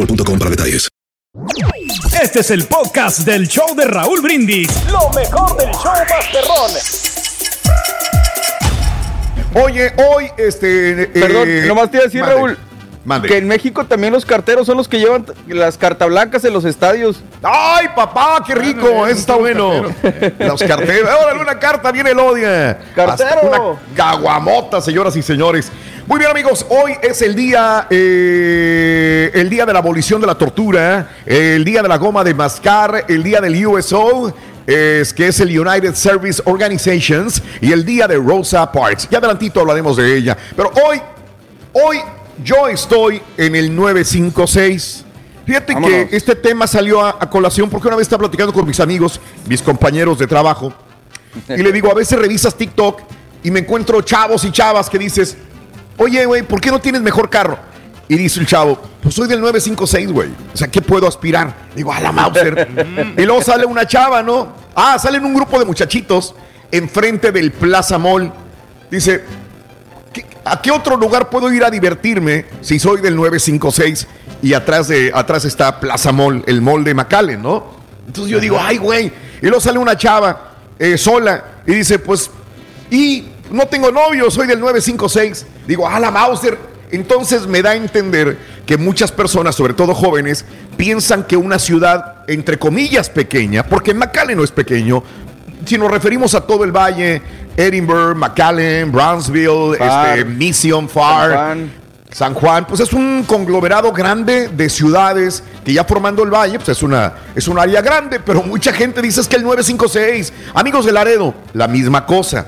boostmobile.com para detalles. Este es el podcast del show de Raúl Brindis. Lo mejor del show Masterrón. Oye, hoy, este. Perdón, nomás te iba a decir, Raúl. Mande. Que en México también los carteros son los que llevan las cartas blancas en los estadios. ¡Ay, papá! ¡Qué rico! Eso está bueno. Los carteros. Órale, una carta, viene el odia. Cartero. Una caguamota, señoras y señores. Muy bien, amigos. Hoy es el día, eh, el día de la abolición de la tortura, el día de la goma de mascar, el día del USO. Es que es el United Service Organizations y el día de Rosa Parks. Ya adelantito hablaremos de ella. Pero hoy, hoy yo estoy en el 956. Fíjate Vámonos. que este tema salió a, a colación porque una vez estaba platicando con mis amigos, mis compañeros de trabajo, y le digo, a veces revisas TikTok y me encuentro chavos y chavas que dices, oye, güey, ¿por qué no tienes mejor carro? Y dice el chavo, pues soy del 956, güey. O sea, ¿qué puedo aspirar? Digo, a la Mauser. y luego sale una chava, ¿no? Ah, salen un grupo de muchachitos enfrente del Plaza Mall. Dice, ¿qué- ¿a qué otro lugar puedo ir a divertirme si soy del 956 y atrás, de, atrás está Plaza Mall, el mall de McAllen, ¿no? Entonces yo digo, ay, güey. Y luego sale una chava eh, sola y dice, pues, y no tengo novio, soy del 956. Digo, a la Mauser. Entonces me da a entender que muchas personas, sobre todo jóvenes, piensan que una ciudad, entre comillas, pequeña, porque McAllen no es pequeño, si nos referimos a todo el valle, Edinburgh, McAllen, Brownsville, Far. este, Mission, Far, San Juan. San Juan, pues es un conglomerado grande de ciudades que ya formando el valle, pues es una es un área grande, pero mucha gente dice es que el 956, amigos de Laredo, la misma cosa,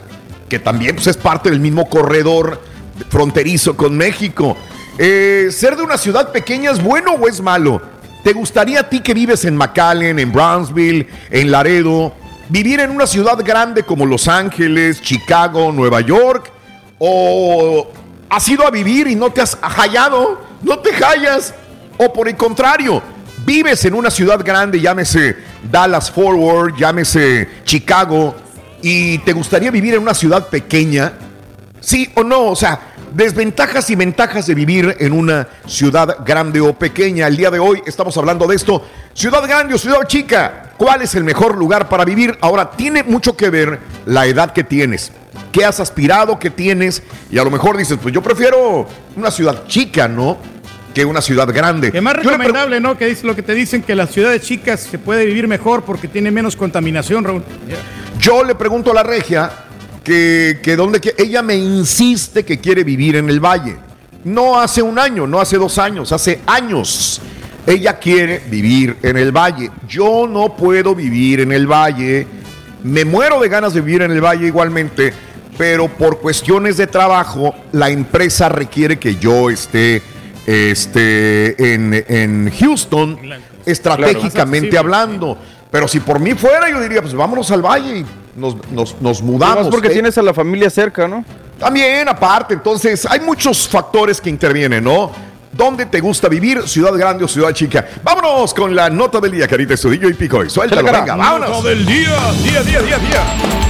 que también pues es parte del mismo corredor fronterizo con México. Eh, ¿Ser de una ciudad pequeña es bueno o es malo? ¿Te gustaría a ti que vives en McAllen, en Brownsville, en Laredo, vivir en una ciudad grande como Los Ángeles, Chicago, Nueva York? ¿O has ido a vivir y no te has hallado? ¿No te hallas? ¿O por el contrario, vives en una ciudad grande, llámese Dallas Forward, llámese Chicago, y te gustaría vivir en una ciudad pequeña? ¿Sí o no? O sea, desventajas y ventajas de vivir en una ciudad grande o pequeña. El día de hoy estamos hablando de esto. Ciudad grande o ciudad chica. ¿Cuál es el mejor lugar para vivir? Ahora, tiene mucho que ver la edad que tienes. ¿Qué has aspirado? ¿Qué tienes? Y a lo mejor dices, pues yo prefiero una ciudad chica, ¿no? Que una ciudad grande. Que más recomendable, ¿no? Que dice lo que te dicen que las ciudades chicas se puede vivir mejor porque tiene menos contaminación, Raúl. Yo le pregunto a la regia que, que dónde que ella me insiste que quiere vivir en el valle. No hace un año, no hace dos años, hace años. Ella quiere vivir en el valle. Yo no puedo vivir en el valle. Me muero de ganas de vivir en el valle igualmente, pero por cuestiones de trabajo, la empresa requiere que yo esté este, en, en Houston, estratégicamente Claro. hablando. Pero si por mí fuera, yo diría, pues vámonos al valle y nos, nos, nos mudamos. Además porque ¿eh? tienes a la familia cerca, ¿no? También, aparte, entonces, hay muchos factores que intervienen, ¿no? ¿Dónde te gusta vivir? ¿Ciudad grande o ciudad chica? Vámonos con la nota del día, Carita Estudillo y Pico. Y suéltalo, venga, vámonos. Nota del día, día, día, día, día.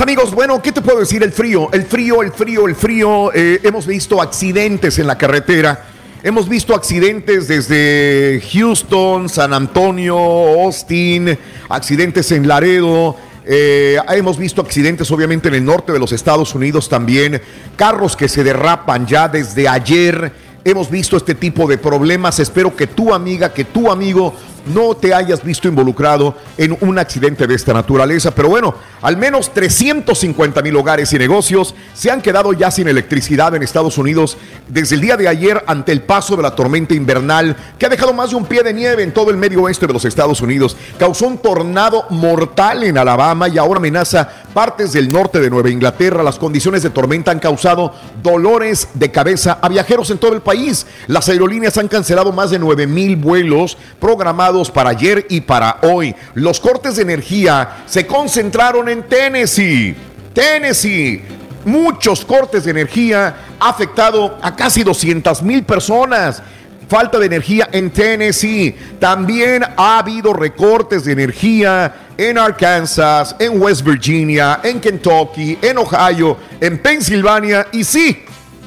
Amigos, bueno, ¿qué te puedo decir? El frío, el frío, el frío, el frío. Eh, hemos visto accidentes en la carretera. Hemos visto accidentes desde Houston, San Antonio, Austin, accidentes en Laredo. eh, hemos visto accidentes obviamente en el norte de los Estados Unidos también. Carros que se derrapan ya desde ayer. Hemos visto este tipo de problemas. Espero que tu amiga, que tu amigo no te hayas visto involucrado en un accidente de esta naturaleza. Pero bueno, al menos 350 mil hogares y negocios se han quedado ya sin electricidad en Estados Unidos desde el día de ayer ante el paso de la tormenta invernal que ha dejado más de un pie de nieve en todo el medio oeste de los Estados Unidos. Causó un tornado mortal en Alabama y ahora amenaza partes del norte de Nueva Inglaterra, las condiciones de tormenta han causado dolores de cabeza a viajeros en todo el país. Las aerolíneas han cancelado más de 9 mil vuelos programados para ayer y para hoy. Los cortes de energía se concentraron en Tennessee. Tennessee. Muchos cortes de energía ha afectado a casi 200 mil personas falta de energía en Tennessee. También ha habido recortes de energía en Arkansas, en West Virginia, en Kentucky, en Ohio, en Pensilvania y sí,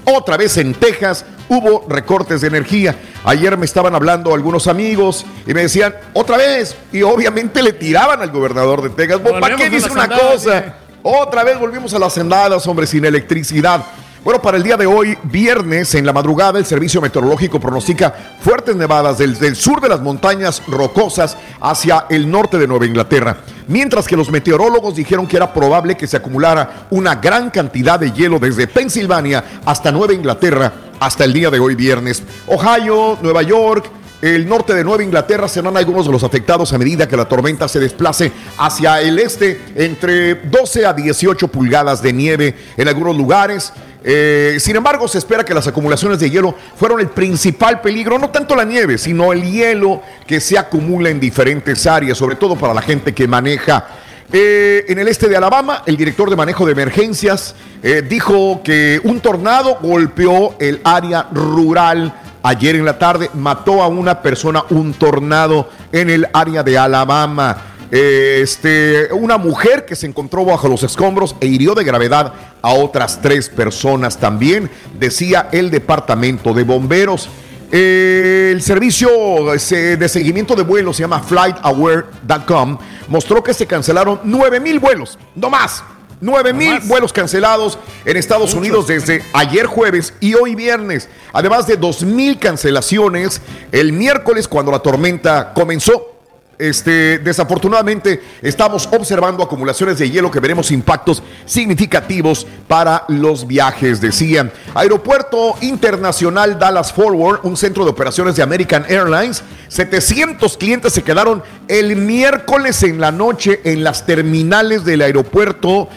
otra vez en Texas hubo recortes de energía. Ayer me estaban hablando algunos amigos y me decían, otra vez, y obviamente le tiraban al gobernador de Texas. ¿Para qué dice una cosa? Otra vez volvimos a las andadas, hombre, sin electricidad. Bueno, para el día de hoy, viernes, en la madrugada, el Servicio Meteorológico pronostica fuertes nevadas del, del, sur de las montañas rocosas hacia el norte de Nueva Inglaterra. Mientras que los meteorólogos dijeron que era probable que se acumulara una gran cantidad de hielo desde Pensilvania hasta Nueva Inglaterra hasta el día de hoy, viernes. Ohio, Nueva York, el norte de Nueva Inglaterra serán algunos de los afectados a medida que la tormenta se desplace hacia el este, entre 12 a 18 pulgadas de nieve en algunos lugares. Eh, sin embargo, se espera que las acumulaciones de hielo fueron el principal peligro, no tanto la nieve, sino el hielo que se acumula en diferentes áreas, sobre todo para la gente que maneja. Eh, en el este de Alabama, el director de manejo de emergencias eh, dijo que un tornado golpeó el área rural ayer en la tarde, mató a una persona, un tornado en el área de Alabama. Este, una mujer que se encontró bajo los escombros e hirió de gravedad a otras tres personas también, decía el departamento de bomberos. Eh, el servicio de seguimiento de vuelos se llama flightaware.com mostró que se cancelaron 9 mil vuelos, no más. 9 mil vuelos cancelados en Estados Unidos desde ayer jueves y hoy viernes, además de 2 mil cancelaciones el miércoles cuando la tormenta comenzó. Este, desafortunadamente estamos observando acumulaciones de hielo que veremos impactos significativos para los viajes, decían. Aeropuerto Internacional Dallas Forward, un centro de operaciones de American Airlines, 700 clientes se quedaron el miércoles en la noche en las terminales del aeropuerto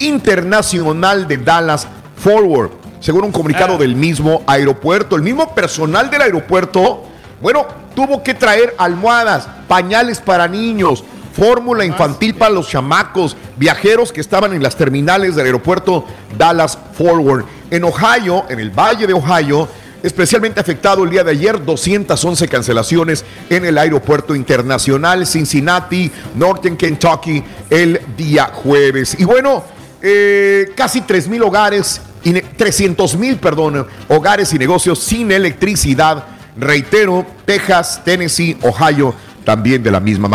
internacional de Dallas Forward. Según un comunicado del mismo aeropuerto, el mismo personal del aeropuerto, bueno, tuvo que traer almohadas, pañales para niños, fórmula infantil para los chamacos, viajeros que estaban en las terminales del aeropuerto Dallas Forward. En Ohio, en el Valle de Ohio, especialmente afectado el día de ayer, 211 cancelaciones en el aeropuerto internacional Cincinnati, Northern Kentucky, el día jueves. Y bueno, eh, casi 3 mil hogares, 300 mil, perdón, hogares y negocios sin electricidad. Reitero, Texas, Tennessee, Ohio, también de la misma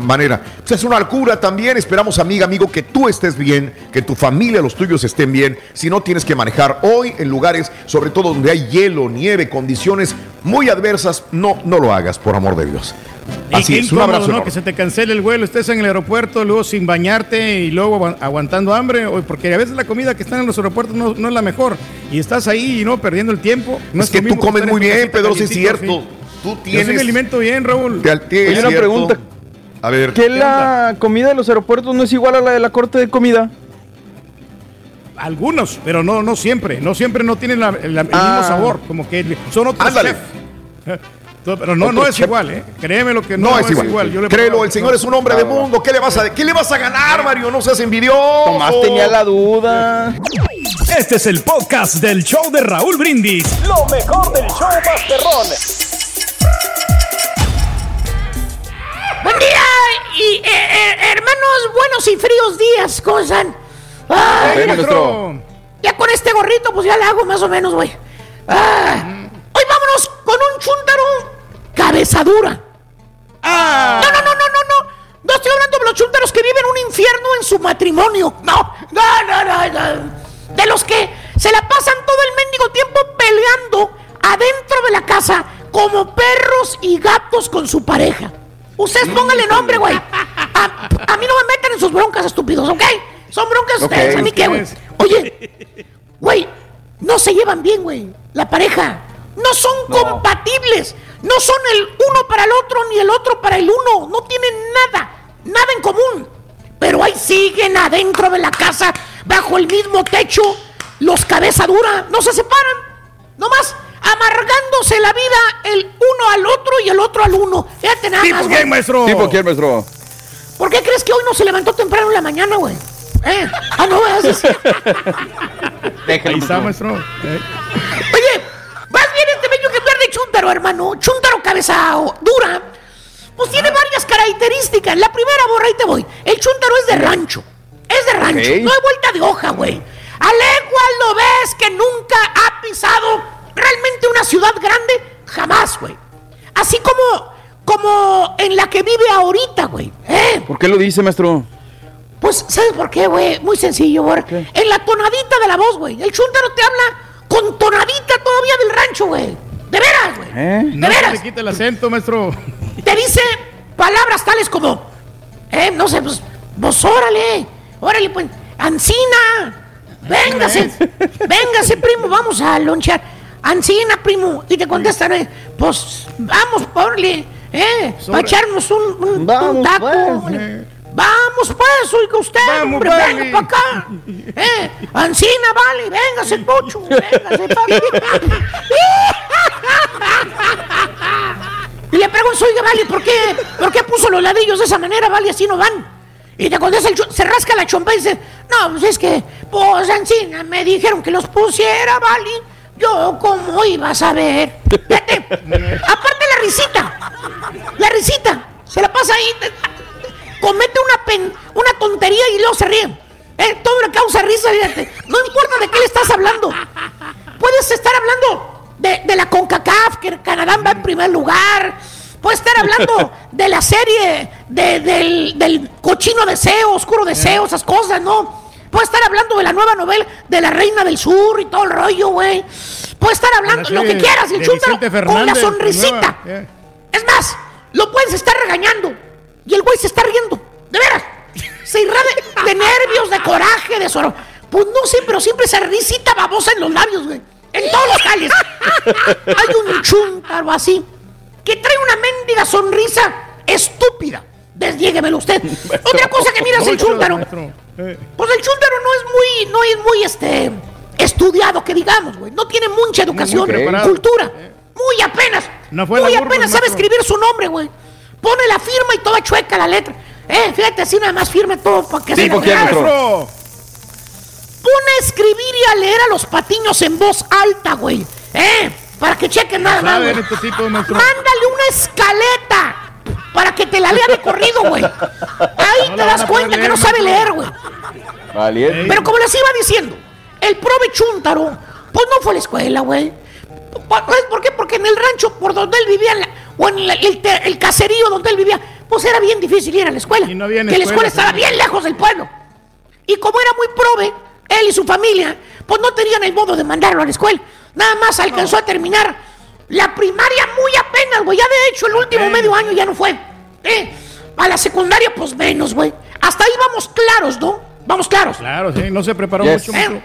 manera. Pues es una locura también. Esperamos, amiga, amigo, que tú estés bien, que tu familia, los tuyos estén bien. Si no tienes que manejar hoy en lugares, sobre todo donde hay hielo, nieve, condiciones muy adversas, no, no lo hagas, por amor de Dios. Así es, un abrazo. ¿no? Que se te cancele el vuelo, estés en el aeropuerto, luego sin bañarte y luego aguantando hambre, porque a veces la comida que está en los aeropuertos no, no es la mejor. Y estás ahí, ¿no? Perdiendo el tiempo. No es, que tú comes muy bien, Pedro, sí es cierto. Tú tienes. Yo sí me alimento bien, Raúl. Hay una pregunta. A ver. ¿Que la comida de los aeropuertos no es igual a la de la corte de comida? Algunos, pero no, no siempre. No siempre no tienen la, el mismo Ah. sabor. Como que son otros Ándale. chefs. Pero no, no es chef. igual, ¿eh? Créeme lo que no, No, es igual. Yo le Créelo, el señor es un hombre de mundo. ¿Qué le vas a, qué le vas a ganar, Mario? No seas envidioso. Tomás tenía la duda. Este es el podcast del show de Raúl Brindis. Lo mejor del show Masterrón. Eh, eh, hermanos, buenos y fríos días, ¿cómo están? Nuestro. Ya con este gorrito, pues ya le hago más o menos, güey. Ah, hoy vámonos con un chúntaro cabezadura. Ah. No, no, no, no, no, no. No estoy hablando de los chúntaros que viven un infierno en su matrimonio. No, no, no, no, no. De los que se la pasan todo el mendigo tiempo peleando adentro de la casa como perros y gatos con su pareja. Ustedes pónganle nombre, güey. A, a mí no me metan en sus broncas, estúpidos, ¿ok? Son broncas ustedes, a mí qué, güey. Oye, güey, no se llevan bien, güey. La pareja. No son compatibles. No son el uno para el otro ni el otro para el uno. No tienen nada, nada en común. Pero ahí siguen adentro de la casa, bajo el mismo techo, los cabeza dura, no se separan. Nomás amargándose la vida el uno al otro y el otro al uno. Fíjate nada más. güey. ¿Tipo quién, maestro? ¿Por qué crees que hoy no se levantó temprano en la mañana, güey? ¿Eh? Ah, no. Déjalo, Ahí está, maestro. maestro. Eh. Oye, más bien este bello ejemplar de chúntaro, hermano. Chúntaro cabeza dura. Pues tiene varias características. La primera, borra, ahí te voy. El chúntaro es de rancho. Es de rancho. No hay vuelta de hoja, güey. A leguas lo ves que nunca ha pisado realmente una ciudad grande. Jamás, güey. Así como, como en la que vive ahorita, güey. ¿Eh? ¿Por qué lo dice, maestro? Pues, ¿sabes por qué, güey? Muy sencillo, güey. En la tonadita de la voz, güey. El chúntaro te habla con tonadita todavía del rancho, güey. De veras, güey. ¿Eh? No De se veras. le quita el acento, maestro. Te dice palabras tales como, eh, no sé, pues, pues órale, órale, pues, Ancina, véngase, véngase, primo, vamos a lonchear. Ancina, primo, y te contestan, eh, pues, vamos, órale, eh, para echarnos un, un, un Vamos, taco. pues, eh. Vamos pues, oiga usted, Vamos, hombre, vale. venga para acá. Eh, Ancina, vale, véngase, pocho, véngase para Y le pregunto, oiga, vale, ¿por qué, ¿por qué puso los ladrillos de esa manera, vale? Así no van. Y te contesta el se rasca la chompa y dice, no, pues es que, pues, Ancina, me dijeron que los pusiera, vale. Yo, ¿cómo iba a saber? Fíjate, aparte la risita, la risita, se la pasa ahí, te- comete una, pen- una tontería y luego se ríe. Eh, todo le causa risa, fíjate. No importa de qué le estás hablando. Puedes estar hablando de, de la CONCACAF, que Canadá va en primer lugar. Puedes estar hablando de la serie de- del, del cochino deseo, oscuro deseo, esas cosas, ¿no? Puedes estar hablando de la nueva novela de la Reina del Sur y todo el rollo, güey. Puedes estar hablando La lo que quieras, el Vicente con la sonrisita. eh. Es más, lo puedes estar regañando y el güey se está riendo. De veras. Se irrade de nervios, de coraje, de soro. Pues no sé, pero siempre esa risita babosa en los labios, güey. En todos los jales. Hay un chúntaro así que trae una mendiga sonrisa estúpida. Desdiéguemelo usted. Otra cosa que miras el chúntaro. Eh. Pues el chúntaro no es muy, no es muy este estudiado, que digamos, güey. No tiene mucha educación, cultura. Muy apenas. No fue muy apenas sabe escribir su nombre, güey. Pone la firma y toda chueca la letra. Eh, fíjate, así nada más firme todo para que se ¿Tipo le quién, grabe. maestro? Pone a escribir y a leer a los patiños en voz alta, güey. Eh, para que chequen nada más, ¿Saben güey. este? Mándale una escaleta para que te la lea de corrido, güey. Ahí No te das cuenta que no sabe leer, güey. Valiente. Pero como les iba diciendo, el prove Chuntaro, pues no fue a la escuela, güey. ¿Sabes por qué? Porque en el rancho por donde él vivía, o en el, el caserío donde él vivía, pues era bien difícil ir a la escuela. Y no había que la escuela estaba sí. bien lejos del pueblo. Y como era muy prove, él y su familia, pues no tenían el modo de mandarlo a la escuela. Nada más alcanzó a terminar la primaria muy apenas, güey. Ya de hecho, el último medio año ya no fue. ¿eh? A la secundaria, pues menos, güey. Hasta ahí vamos claros, ¿no? Vamos claros. Claro, sí, no se preparó Yes. mucho, Eh,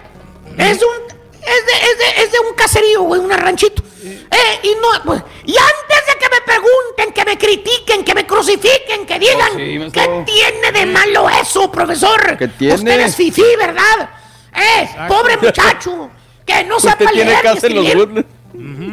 es de un. Es de, es, de, es de un caserío, güey, un ranchito. Eh, y no, pues, y antes de que me pregunten, que me critiquen, que me crucifiquen, que digan, Oh, sí, maestro. ¿qué tiene de malo eso, profesor? ¿Qué tiene? Usted es fifí, ¿verdad? Eh, pobre muchacho, que no sepa leer los.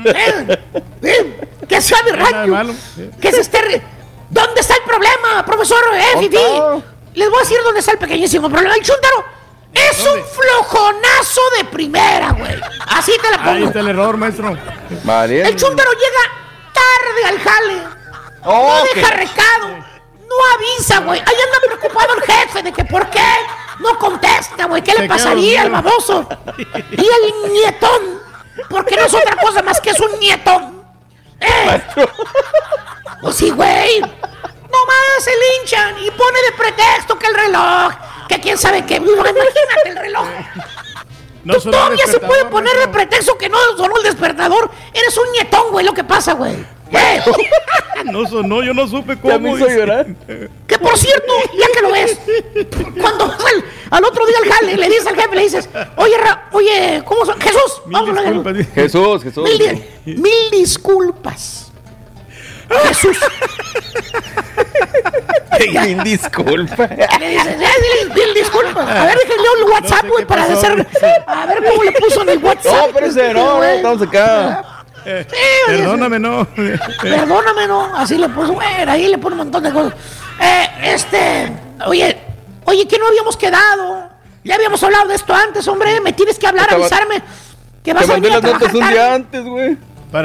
Eh, eh, que sabe Nada de sí. Que se esté. re- ¿Dónde está el problema, profesor? Eh. Les voy a decir dónde está el pequeñísimo problema. El chúntaro es ¿Dónde? un flojonazo de primera, güey. Así te la Ahí pongo. está el error, maestro. El chúntaro llega tarde al jale. Oh, no deja recado. No avisa, güey. Ahí anda preocupado el jefe de que por qué no contesta, güey. ¿Qué Se le queda pasaría al dormido. baboso? Y el nietón. Porque no es otra cosa más que es un nietón. ¿Eh? Pues sí, güey. Nomás se linchan y pone de pretexto que el reloj, que quién sabe qué. Imagínate el reloj. No Tú todavía se puede poner de pretexto que no sonó el despertador. Eres un nietón, güey, lo que pasa, güey. Eh, No sonó, yo no supe cómo. Ya me hizo dice. llorar. Que por cierto, ya que lo ves, cuando vas al, al otro día al jale, le dices al jefe, le dices, oye, Ra- oye, ¿cómo son? Jesús, disculpas, dice. Jesús, Jesús. Mil, di- mil disculpas. Jesús. Mil disculpa. Le dice, "Ya, dile mil disculpas. A ver, déjenle el WhatsApp, güey, para pasó. hacer. A ver cómo le puso en el WhatsApp. No, espérese, no, no, güey. estamos acá. Perdóname, no. Perdóname, ¿no? Así le puso, güey, ahí le pone un montón de cosas. Eh, este, oye, oye, que no habíamos quedado. Ya habíamos hablado de esto antes, hombre. Me tienes que hablar, avisarme que vas Te a mandé venir a las notas trabajar un día antes, güey.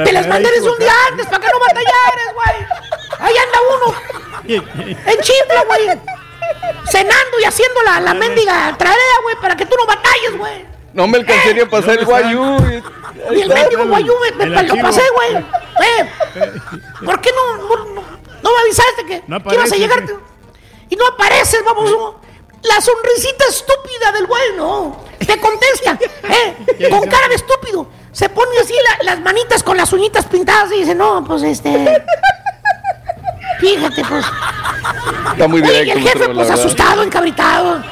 Te las mandé desde un día antes para que no batallares, güey. Ahí anda uno. En chifla, güey. Cenando y haciendo la, la mendiga tarea, güey, para que tú no batalles, güey. No me alcanzaría a pasar el guayú. Y el mendigo guayú me, me lo pasé, güey. Eh, ¿Por qué no, no, no, me avisaste que, No que ibas a llegar? Y no apareces, vamos. La sonrisita estúpida del güey, no. Te contesta, eh, con cara de estúpido. Se pone así la- las manitas con las uñitas pintadas y dice, no, pues este. Fíjate, pues. Está muy Oye, y el jefe, pues asustado, encabritado.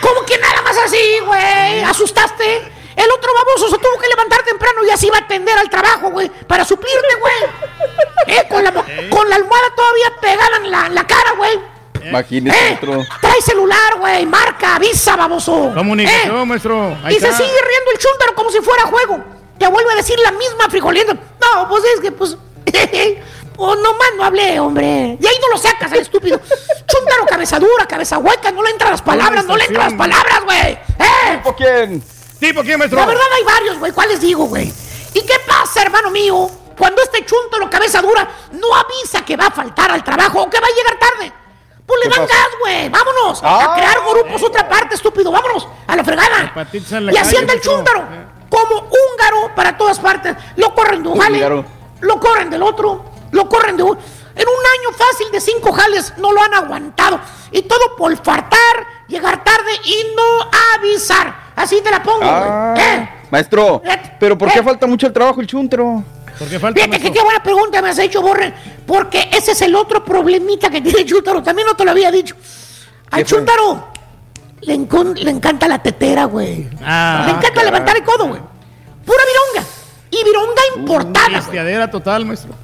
¿Cómo que nada así, güey? ¿Asustaste? El otro baboso se tuvo que levantar temprano y así va a atender al trabajo, güey, para suplirte, güey. Eh, con la, mo- con la almohada todavía pegada en la, en la cara, güey. Imagínese, Eh. Trae celular, güey, marca, avisa, baboso. Comunicación, Eh, maestro. Ahí y se sigue riendo el chúntaro como si fuera juego. Te vuelve a decir la misma frijolienta. No, pues es que, pues. pues nomás no hablé, hombre. Y ahí no lo sacas, el estúpido. Chúntaro, cabeza dura, cabeza hueca. No le entran las palabras, no le entran las palabras, güey. ¿Eh? ¿Tipo quién? ¿Tipo quién, maestro? La verdad hay varios, güey. ¿Cuáles digo, güey? ¿Y qué pasa, hermano mío? Cuando este chúntaro, cabeza dura, no avisa que va a faltar al trabajo o que va a llegar tarde. Pues le ¿Qué dan pasa? gas, güey. Vámonos. Ah. A crear grupos otra parte, estúpido. Vámonos. A la fregada. La Y anda el chúntaro. Como húngaro para todas partes. Lo corren de un jale. Lo corren del otro. Lo corren de un. En un año fácil de cinco jales no lo han aguantado. Y todo por faltar, llegar tarde y no avisar. Así te la pongo, güey. Ah, ¿Eh? Maestro, Eh, ¿pero por qué eh. falta mucho el trabajo el chuntro? ¿Por qué falta, Fíjate que qué buena pregunta me has hecho, Borre. Porque ese es el otro problemita que tiene el Chúntaro. También no te lo había dicho. Al. Chúntaro le, encanta la tetera, güey. Ah, le encanta caray. levantar el codo, güey. Pura vironga. Y vironga importada. Pisteadera total, maestro.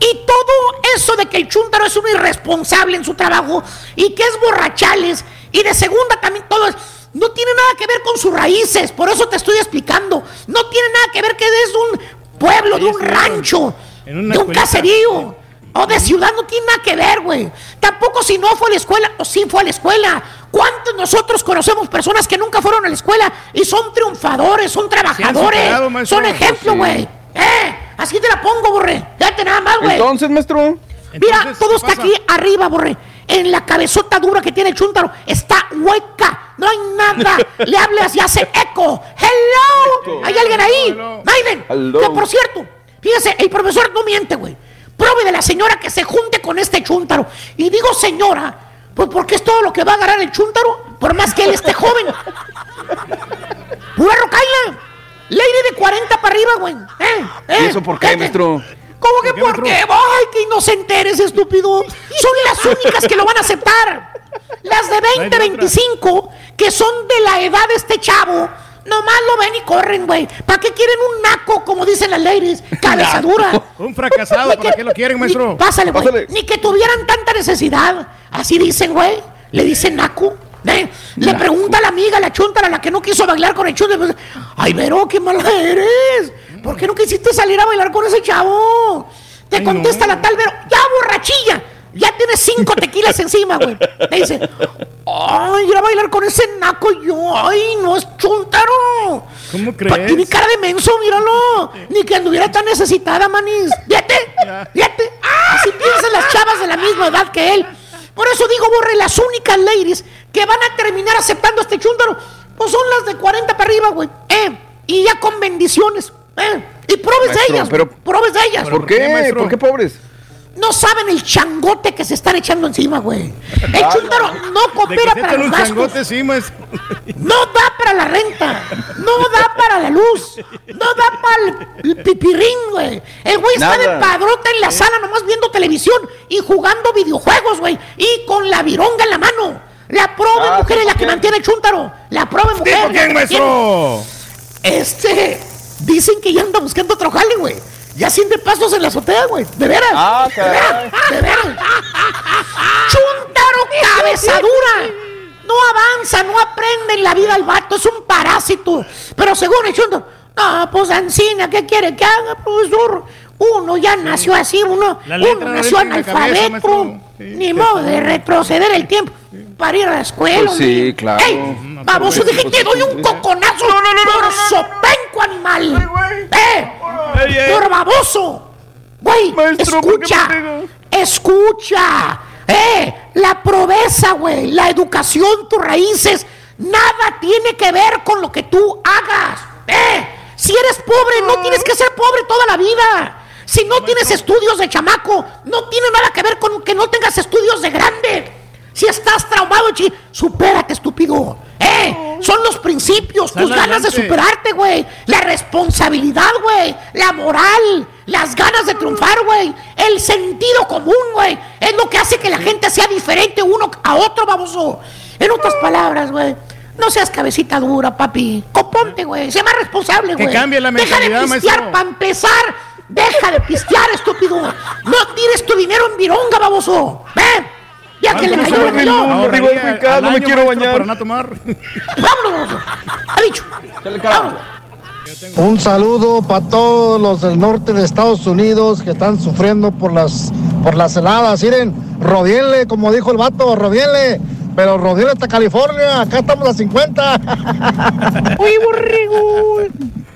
Y todo eso de que el chúntaro es un irresponsable en su trabajo y que es borrachales y de segunda también todo es, no tiene nada que ver con sus raíces, por eso te estoy explicando. No tiene nada que ver que es de un pueblo, de un rancho, de un caserío o de ciudad, no tiene nada que ver, güey. Tampoco si no fue a la escuela o sí fue a la escuela. ¿Cuántos nosotros conocemos personas que nunca fueron a la escuela y son triunfadores, son trabajadores, superado, son ejemplo, Sí. ¿Eh? Así te la pongo, borre. Date nada más, güey. Entonces, maestro. Mira, Entonces, todo ¿qué está pasa? aquí arriba, borre. En la cabezota dura que tiene el chúntaro está hueca. No hay nada. Le hablas y hace eco. Hello. ¿Hay alguien ahí? Maiden. Hello. Que por cierto, fíjese, el profesor no miente, güey. Pruebe de la señora que se junte con este chúntaro. Y digo señora, pues porque es todo lo que va a agarrar el chúntaro, por más que él esté joven. Pura rocaila. Lady de 40 para arriba, güey. ¿Eh? ¿Eh? ¿Y eso por qué, maestro? ¿Cómo que ¿Por qué, por qué? maestro? ¡Ay, que inocente eres, estúpido! Son las únicas que lo van a aceptar. Las de 20, otra. 25, que son de la edad de este chavo, nomás lo ven y corren, güey. ¿Para qué quieren un naco, como dicen las ladies? Cabeza dura. Un fracasado, ¿para qué lo quieren, ni- maestro? Pásale, güey. Ni que tuvieran tanta necesidad. Así dicen, güey. Le dicen naco. ¿Eh? Le pregunta a la amiga, la chuntara, la que no quiso bailar con el chunta. pues, Ay, Vero, qué mala eres. ¿Por qué no quisiste salir a bailar con ese chavo? Te Ay, contesta no. la tal Vero, ya borrachilla. Ya tienes cinco tequilas encima, güey. Te dice, ay, ir a bailar con ese naco yo. Ay, no es chuntaro. ¿Cómo Pa- Tiene crees? cara de menso, míralo. Ni que anduviera tan necesitada, manis. Fíjate, fíjate. Así piensan las chavas de la misma edad que él. Por eso digo, borre, las únicas ladies que van a terminar aceptando este chúntaro, pues son las de 40 para arriba, güey. Eh, y ya con bendiciones. Eh, y probes de ellas, pero- güey, probes de ellas. ¿Por qué, maestro? ¿Por qué pobres? No saben el changote que se están echando encima, güey. El chúntaro no coopera para los gastos. No da para la renta. No da para la luz. No da para el, pipirrín, güey. El güey está de padrota en la sala nomás viendo televisión y jugando videojuegos, güey. Y con la vironga en la mano. La prove Ah, mujer es la ¿tipo que quién? mantiene el chúntaro. La prove mujer. ¿Tipo quién, que maestro? Este. Dicen que ya anda buscando otro jale, güey. Ya siente pasos en la azotea, güey. De veras. Ah, de veras. De veras. Chuntaro cabezadura. No avanza, no aprende en la vida el vato, es un parásito. Pero según el Chuntaro, ah, pues Ancina, ¿qué quiere que haga, profesor? Uno ya nació así, uno, uno nació cabeza, analfabeto. Ni modo de retroceder el tiempo para ir a la escuela. Pues sí, claro. ¡Ey! Vamos, yo dije, te doy un coconazo por sopenco, animal. ¡Eh! ¡Por baboso! Güey, escucha, escucha. ¡Eh! La proveza, güey, la educación, tus raíces, nada tiene que ver con lo que tú hagas. ¡Eh! Si eres pobre, no tienes que ser pobre toda la vida. Si no tienes estudios de chamaco, no tiene nada que ver con que no tengas estudios de grande. Si estás traumado, chi, supérate, estúpido. ¡Eh! Son los principios, tus ganas de superarte, güey. La responsabilidad, güey. La moral. Las ganas de triunfar, güey. El sentido común, güey. Es lo que hace que la gente sea diferente uno a otro, baboso. En otras palabras, güey. No seas cabecita dura, papi. Componte, güey. Sé más responsable, Que güey. cambie la Deja de mentalidad, pistear para empezar. Deja de pistear, estúpido. No tires tu dinero en vironga, baboso. Ven. Ya que le cayó, le cayó. Ahorraría al año, maestro, Para no tomar. Vámonos. Ha dicho. Un saludo para todos los del norte de Estados Unidos que están sufriendo por las por las heladas. Miren, rodienle, como dijo el vato, rodienle. Pero rodienle hasta California, acá estamos a 50. Uy, borrego.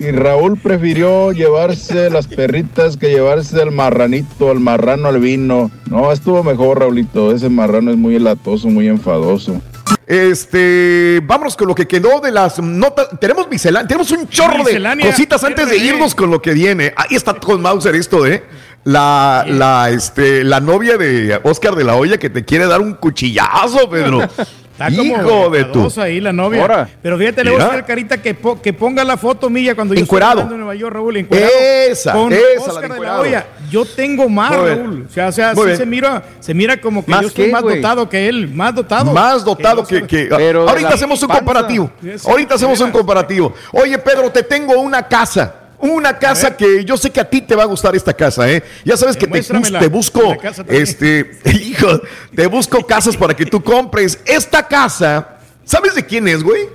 Y Raúl prefirió llevarse las perritas que llevarse al marranito, al marrano albino. No, estuvo mejor, Raulito. Ese marrano es muy elatoso, muy enfadoso. Este, vámonos con lo que quedó de las notas. Tenemos miscelánea, tenemos un chorro de cositas antes de irnos con lo que viene. Ahí está con Mauser esto, ¿eh? La, la, este, la novia de Oscar de la Hoya que te quiere dar un cuchillazo, Pedro. Está como Hijo de tu. enfadosa ahí la novia. Ahora. Pero fíjate, le voy a hacer carita que, po- que ponga la foto mía cuando yo Encuerado. estoy en Nueva York, Raúl, encuerado. Esa, con esa, la Oscar de de la. Yo tengo más, Muy. Raúl. O sea, o sea sí se mira, se mira como que ¿Más yo estoy más dotado que él, más dotado. Más dotado que. que- ahorita hacemos un comparativo. Ahorita hacemos un comparativo. Oye, Pedro, te tengo una casa. Una casa que yo sé que a ti te va a gustar esta casa, ¿eh? Ya sabes que te, te busco, este, hijo, te busco casas para que tú compres. Esta casa, ¿sabes de quién es, güey?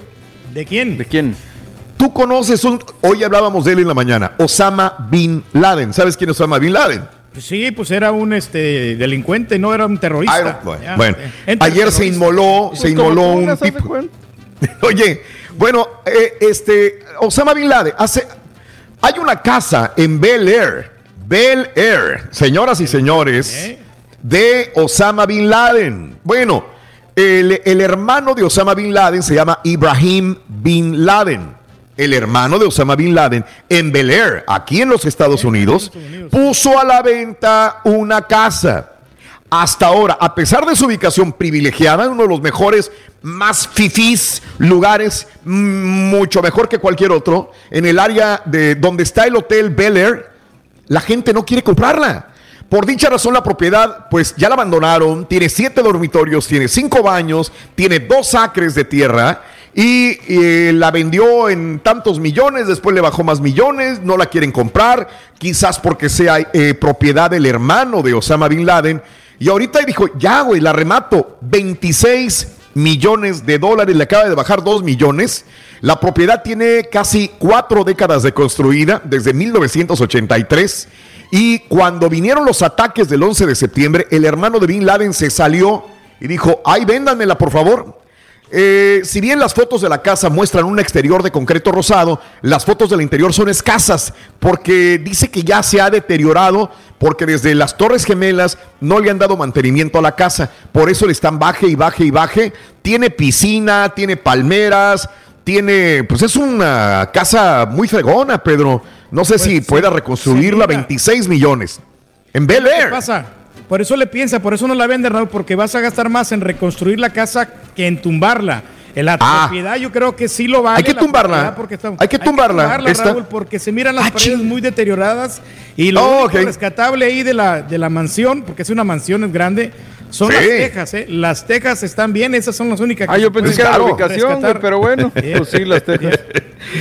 ¿De quién? ¿De quién? Tú conoces un, hoy hablábamos de él en la mañana, Osama Bin Laden. ¿Sabes quién es Osama Bin Laden? Pues sí, pues era un este delincuente, no era un terrorista. Bueno, Ya, bueno, eh, ayer se inmoló, se inmoló un tipo. Oye, bueno, eh, este, Osama Bin Laden, hace, hay una casa en Bel Air, Bel Air, señoras y señores, de Osama Bin Laden. Bueno, el, el hermano de Osama Bin Laden se llama Ibrahim Bin Laden. El hermano de Osama Bin Laden en Bel Air, aquí en los Estados Unidos, puso a la venta una casa. Hasta ahora, a pesar de su ubicación privilegiada, uno de los mejores, más fifís lugares, mm, mucho mejor que cualquier otro, en el área de donde está el Hotel Bel Air, la gente no quiere comprarla. Por dicha razón, la propiedad, pues ya la abandonaron. Tiene siete dormitorios, tiene cinco baños, tiene dos acres de tierra y eh, la vendió en tantos millones. Después le bajó más millones, no la quieren comprar, quizás porque sea eh, propiedad del hermano de Osama Bin Laden. Y ahorita dijo, ya, güey, la remato. 26 millones de dólares, le acaba de bajar 2 millones. La propiedad tiene casi cuatro décadas de construida, desde 1983. Y cuando vinieron los ataques del 11 de septiembre, el hermano de Bin Laden se salió y dijo, ay, véndanmela, por favor. Eh, si bien las fotos de la casa muestran un exterior de concreto rosado, las fotos del interior son escasas porque dice que ya se ha deteriorado porque desde las Torres Gemelas no le han dado mantenimiento a la casa. Por eso le están baje y baje y baje. Tiene piscina, tiene palmeras, tiene, pues es una casa muy fregona, Pedro. No sé si pueda reconstruirla, 26 millones. En Bel ¿Qué Air. pasa? Por eso le piensa, por eso no la vende, Raúl, porque vas a gastar más en reconstruir la casa que en tumbarla. En la Ah. propiedad yo creo que sí lo vale. Hay que la tumbarla. porque está- Hay que tumbarla. Esta- Raúl, porque se miran las paredes muy deterioradas y lo Oh, rescatable ahí de la, de la mansión, porque es una mansión es grande, son Sí. las tejas, ¿eh? Las tejas están bien, esas son las únicas Ah, yo se pensé pueden que era la ubicación, pero bueno, pues sí, las tejas.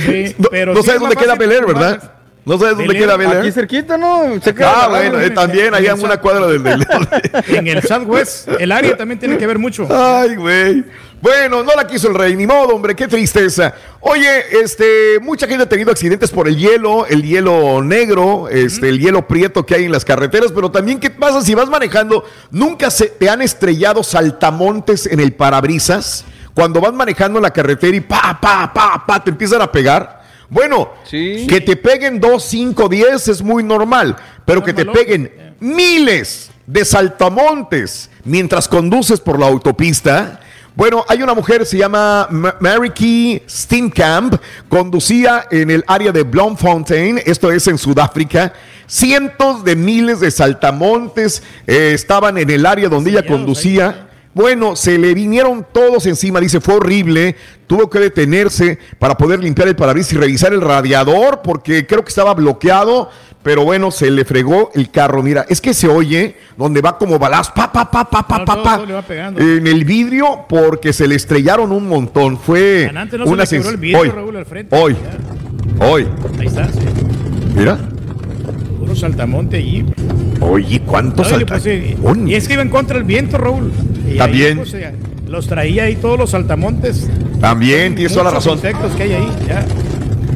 Sí, No- pero no sí sabes dónde queda fácil Bel Air, tumbarlas. ¿verdad? ¿No sabes dónde queda Bel Air? Aquí cerquita, ¿no? Se Ah, bueno, eh, también ahí en una cuadra del... del- En el Southwest, el área también tiene que ver mucho. Ay, güey. Bueno, no la quiso el rey, ni modo, hombre, qué tristeza. Oye, este, mucha gente ha tenido accidentes por el hielo, el hielo negro, este, el hielo prieto que hay en las carreteras, pero también, ¿qué pasa si vas manejando? ¿Nunca se te han estrellado saltamontes en el parabrisas? Cuando vas manejando en la carretera y pa, pa, pa, pa, te empiezan a pegar. Bueno, que te peguen 2, 5, 10 es muy normal, pero que te peguen miles de saltamontes mientras conduces por la autopista. Bueno, hay una mujer, se llama Ma- Mary Key Steenkamp, conducía en el área de Bloemfontein, esto es en Sudáfrica. Cientos de miles de saltamontes eh, estaban en el área donde ella conducía. Bueno, se le vinieron todos encima, dice, fue horrible. Tuvo que detenerse para poder limpiar el parabrisas y revisar el radiador porque creo que estaba bloqueado. Pero bueno, se le fregó el carro. Mira, es que se oye donde va como balazo, pa, pa, pa, pa, pa, pa, pa, todo le va pegando. en el vidrio porque se le estrellaron un montón. Fue no se una le quebró sens- el vidrio, hoy, Raúl, al frente. hoy, hoy. Ahí está, sí. Mira. Puro saltamonte allí. Oye, ¿cuántos Oye, pues, sí, y es que iba en contra del viento, Raúl. Y ahí, También. pues, eh, los traía ahí todos los saltamontes. También tienes toda la razón. insectos que hay ahí, ya.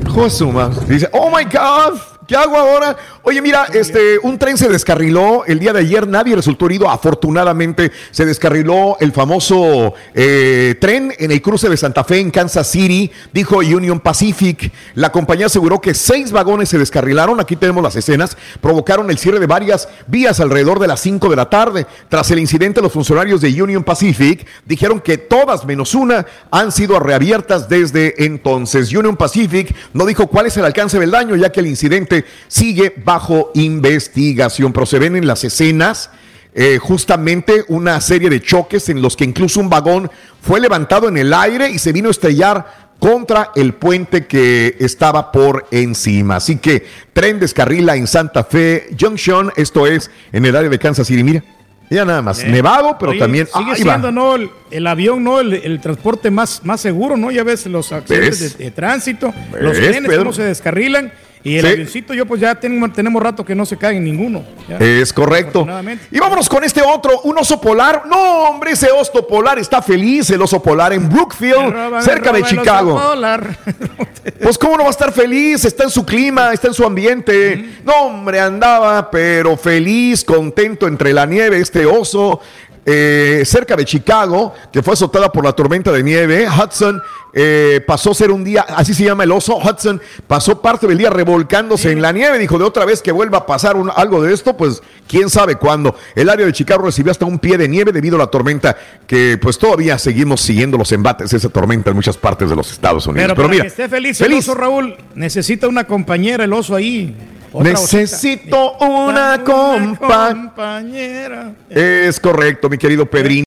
Josuma. Dice, oh my God, ¿qué hago ahora? Oye, mira, este, un tren se descarriló el día de ayer, nadie resultó herido. Afortunadamente, se descarriló el famoso eh, tren en el cruce de Santa Fe en Kansas City, dijo Union Pacific. La compañía aseguró que seis vagones se descarrilaron. Aquí tenemos las escenas. Provocaron el cierre de varias vías alrededor de las 5 de la tarde. Tras el incidente, los funcionarios de Union Pacific dijeron que todas menos una han sido reabiertas desde entonces. Union Pacific no dijo cuál es el alcance del daño, ya que el incidente sigue bajo investigación. Pero se ven en las escenas eh, justamente una serie de choques en los que incluso un vagón fue levantado en el aire y se vino a estrellar contra el puente que estaba por encima. Así que tren descarrila en Santa Fe Junction, esto es en el área de Kansas City. Mira, ya nada más, Eh, nevado, pero oye, también Sigue siendo, ¿no? El, el avión, ¿no? El, el transporte más, más seguro, ¿no? Ya ves los accidentes de, de tránsito, los ¿Ves, trenes, cómo se descarrilan. Y el Sí. avioncito, yo pues ya tenemos, tenemos rato que no se cae en ninguno. ya. Es correcto. Y vámonos con este otro, un oso polar. No, hombre, ese oso polar está feliz, el oso polar en Brookfield, Roba, cerca de roba el oso Chicago. polar. Pues cómo no va a estar feliz, está en su clima, está en su ambiente. No, hombre, andaba, pero feliz, contento entre la nieve, este oso. Eh, cerca de Chicago, que fue azotada por la tormenta de nieve, Hudson eh, pasó a ser un día, así se llama el oso, Hudson pasó parte del día revolcándose en la nieve, dijo de otra vez que vuelva a pasar un- algo de esto, pues quién sabe cuándo. El área de Chicago recibió hasta un pie de nieve debido a la tormenta, que pues todavía seguimos siguiendo los embates de esa tormenta en muchas partes de los Estados Unidos. Pero, Pero, para mira, que esté feliz, el oso, Raúl, necesita una compañera, el oso ahí. Necesito una compa. compañera. Es correcto, mi querido Pedrín.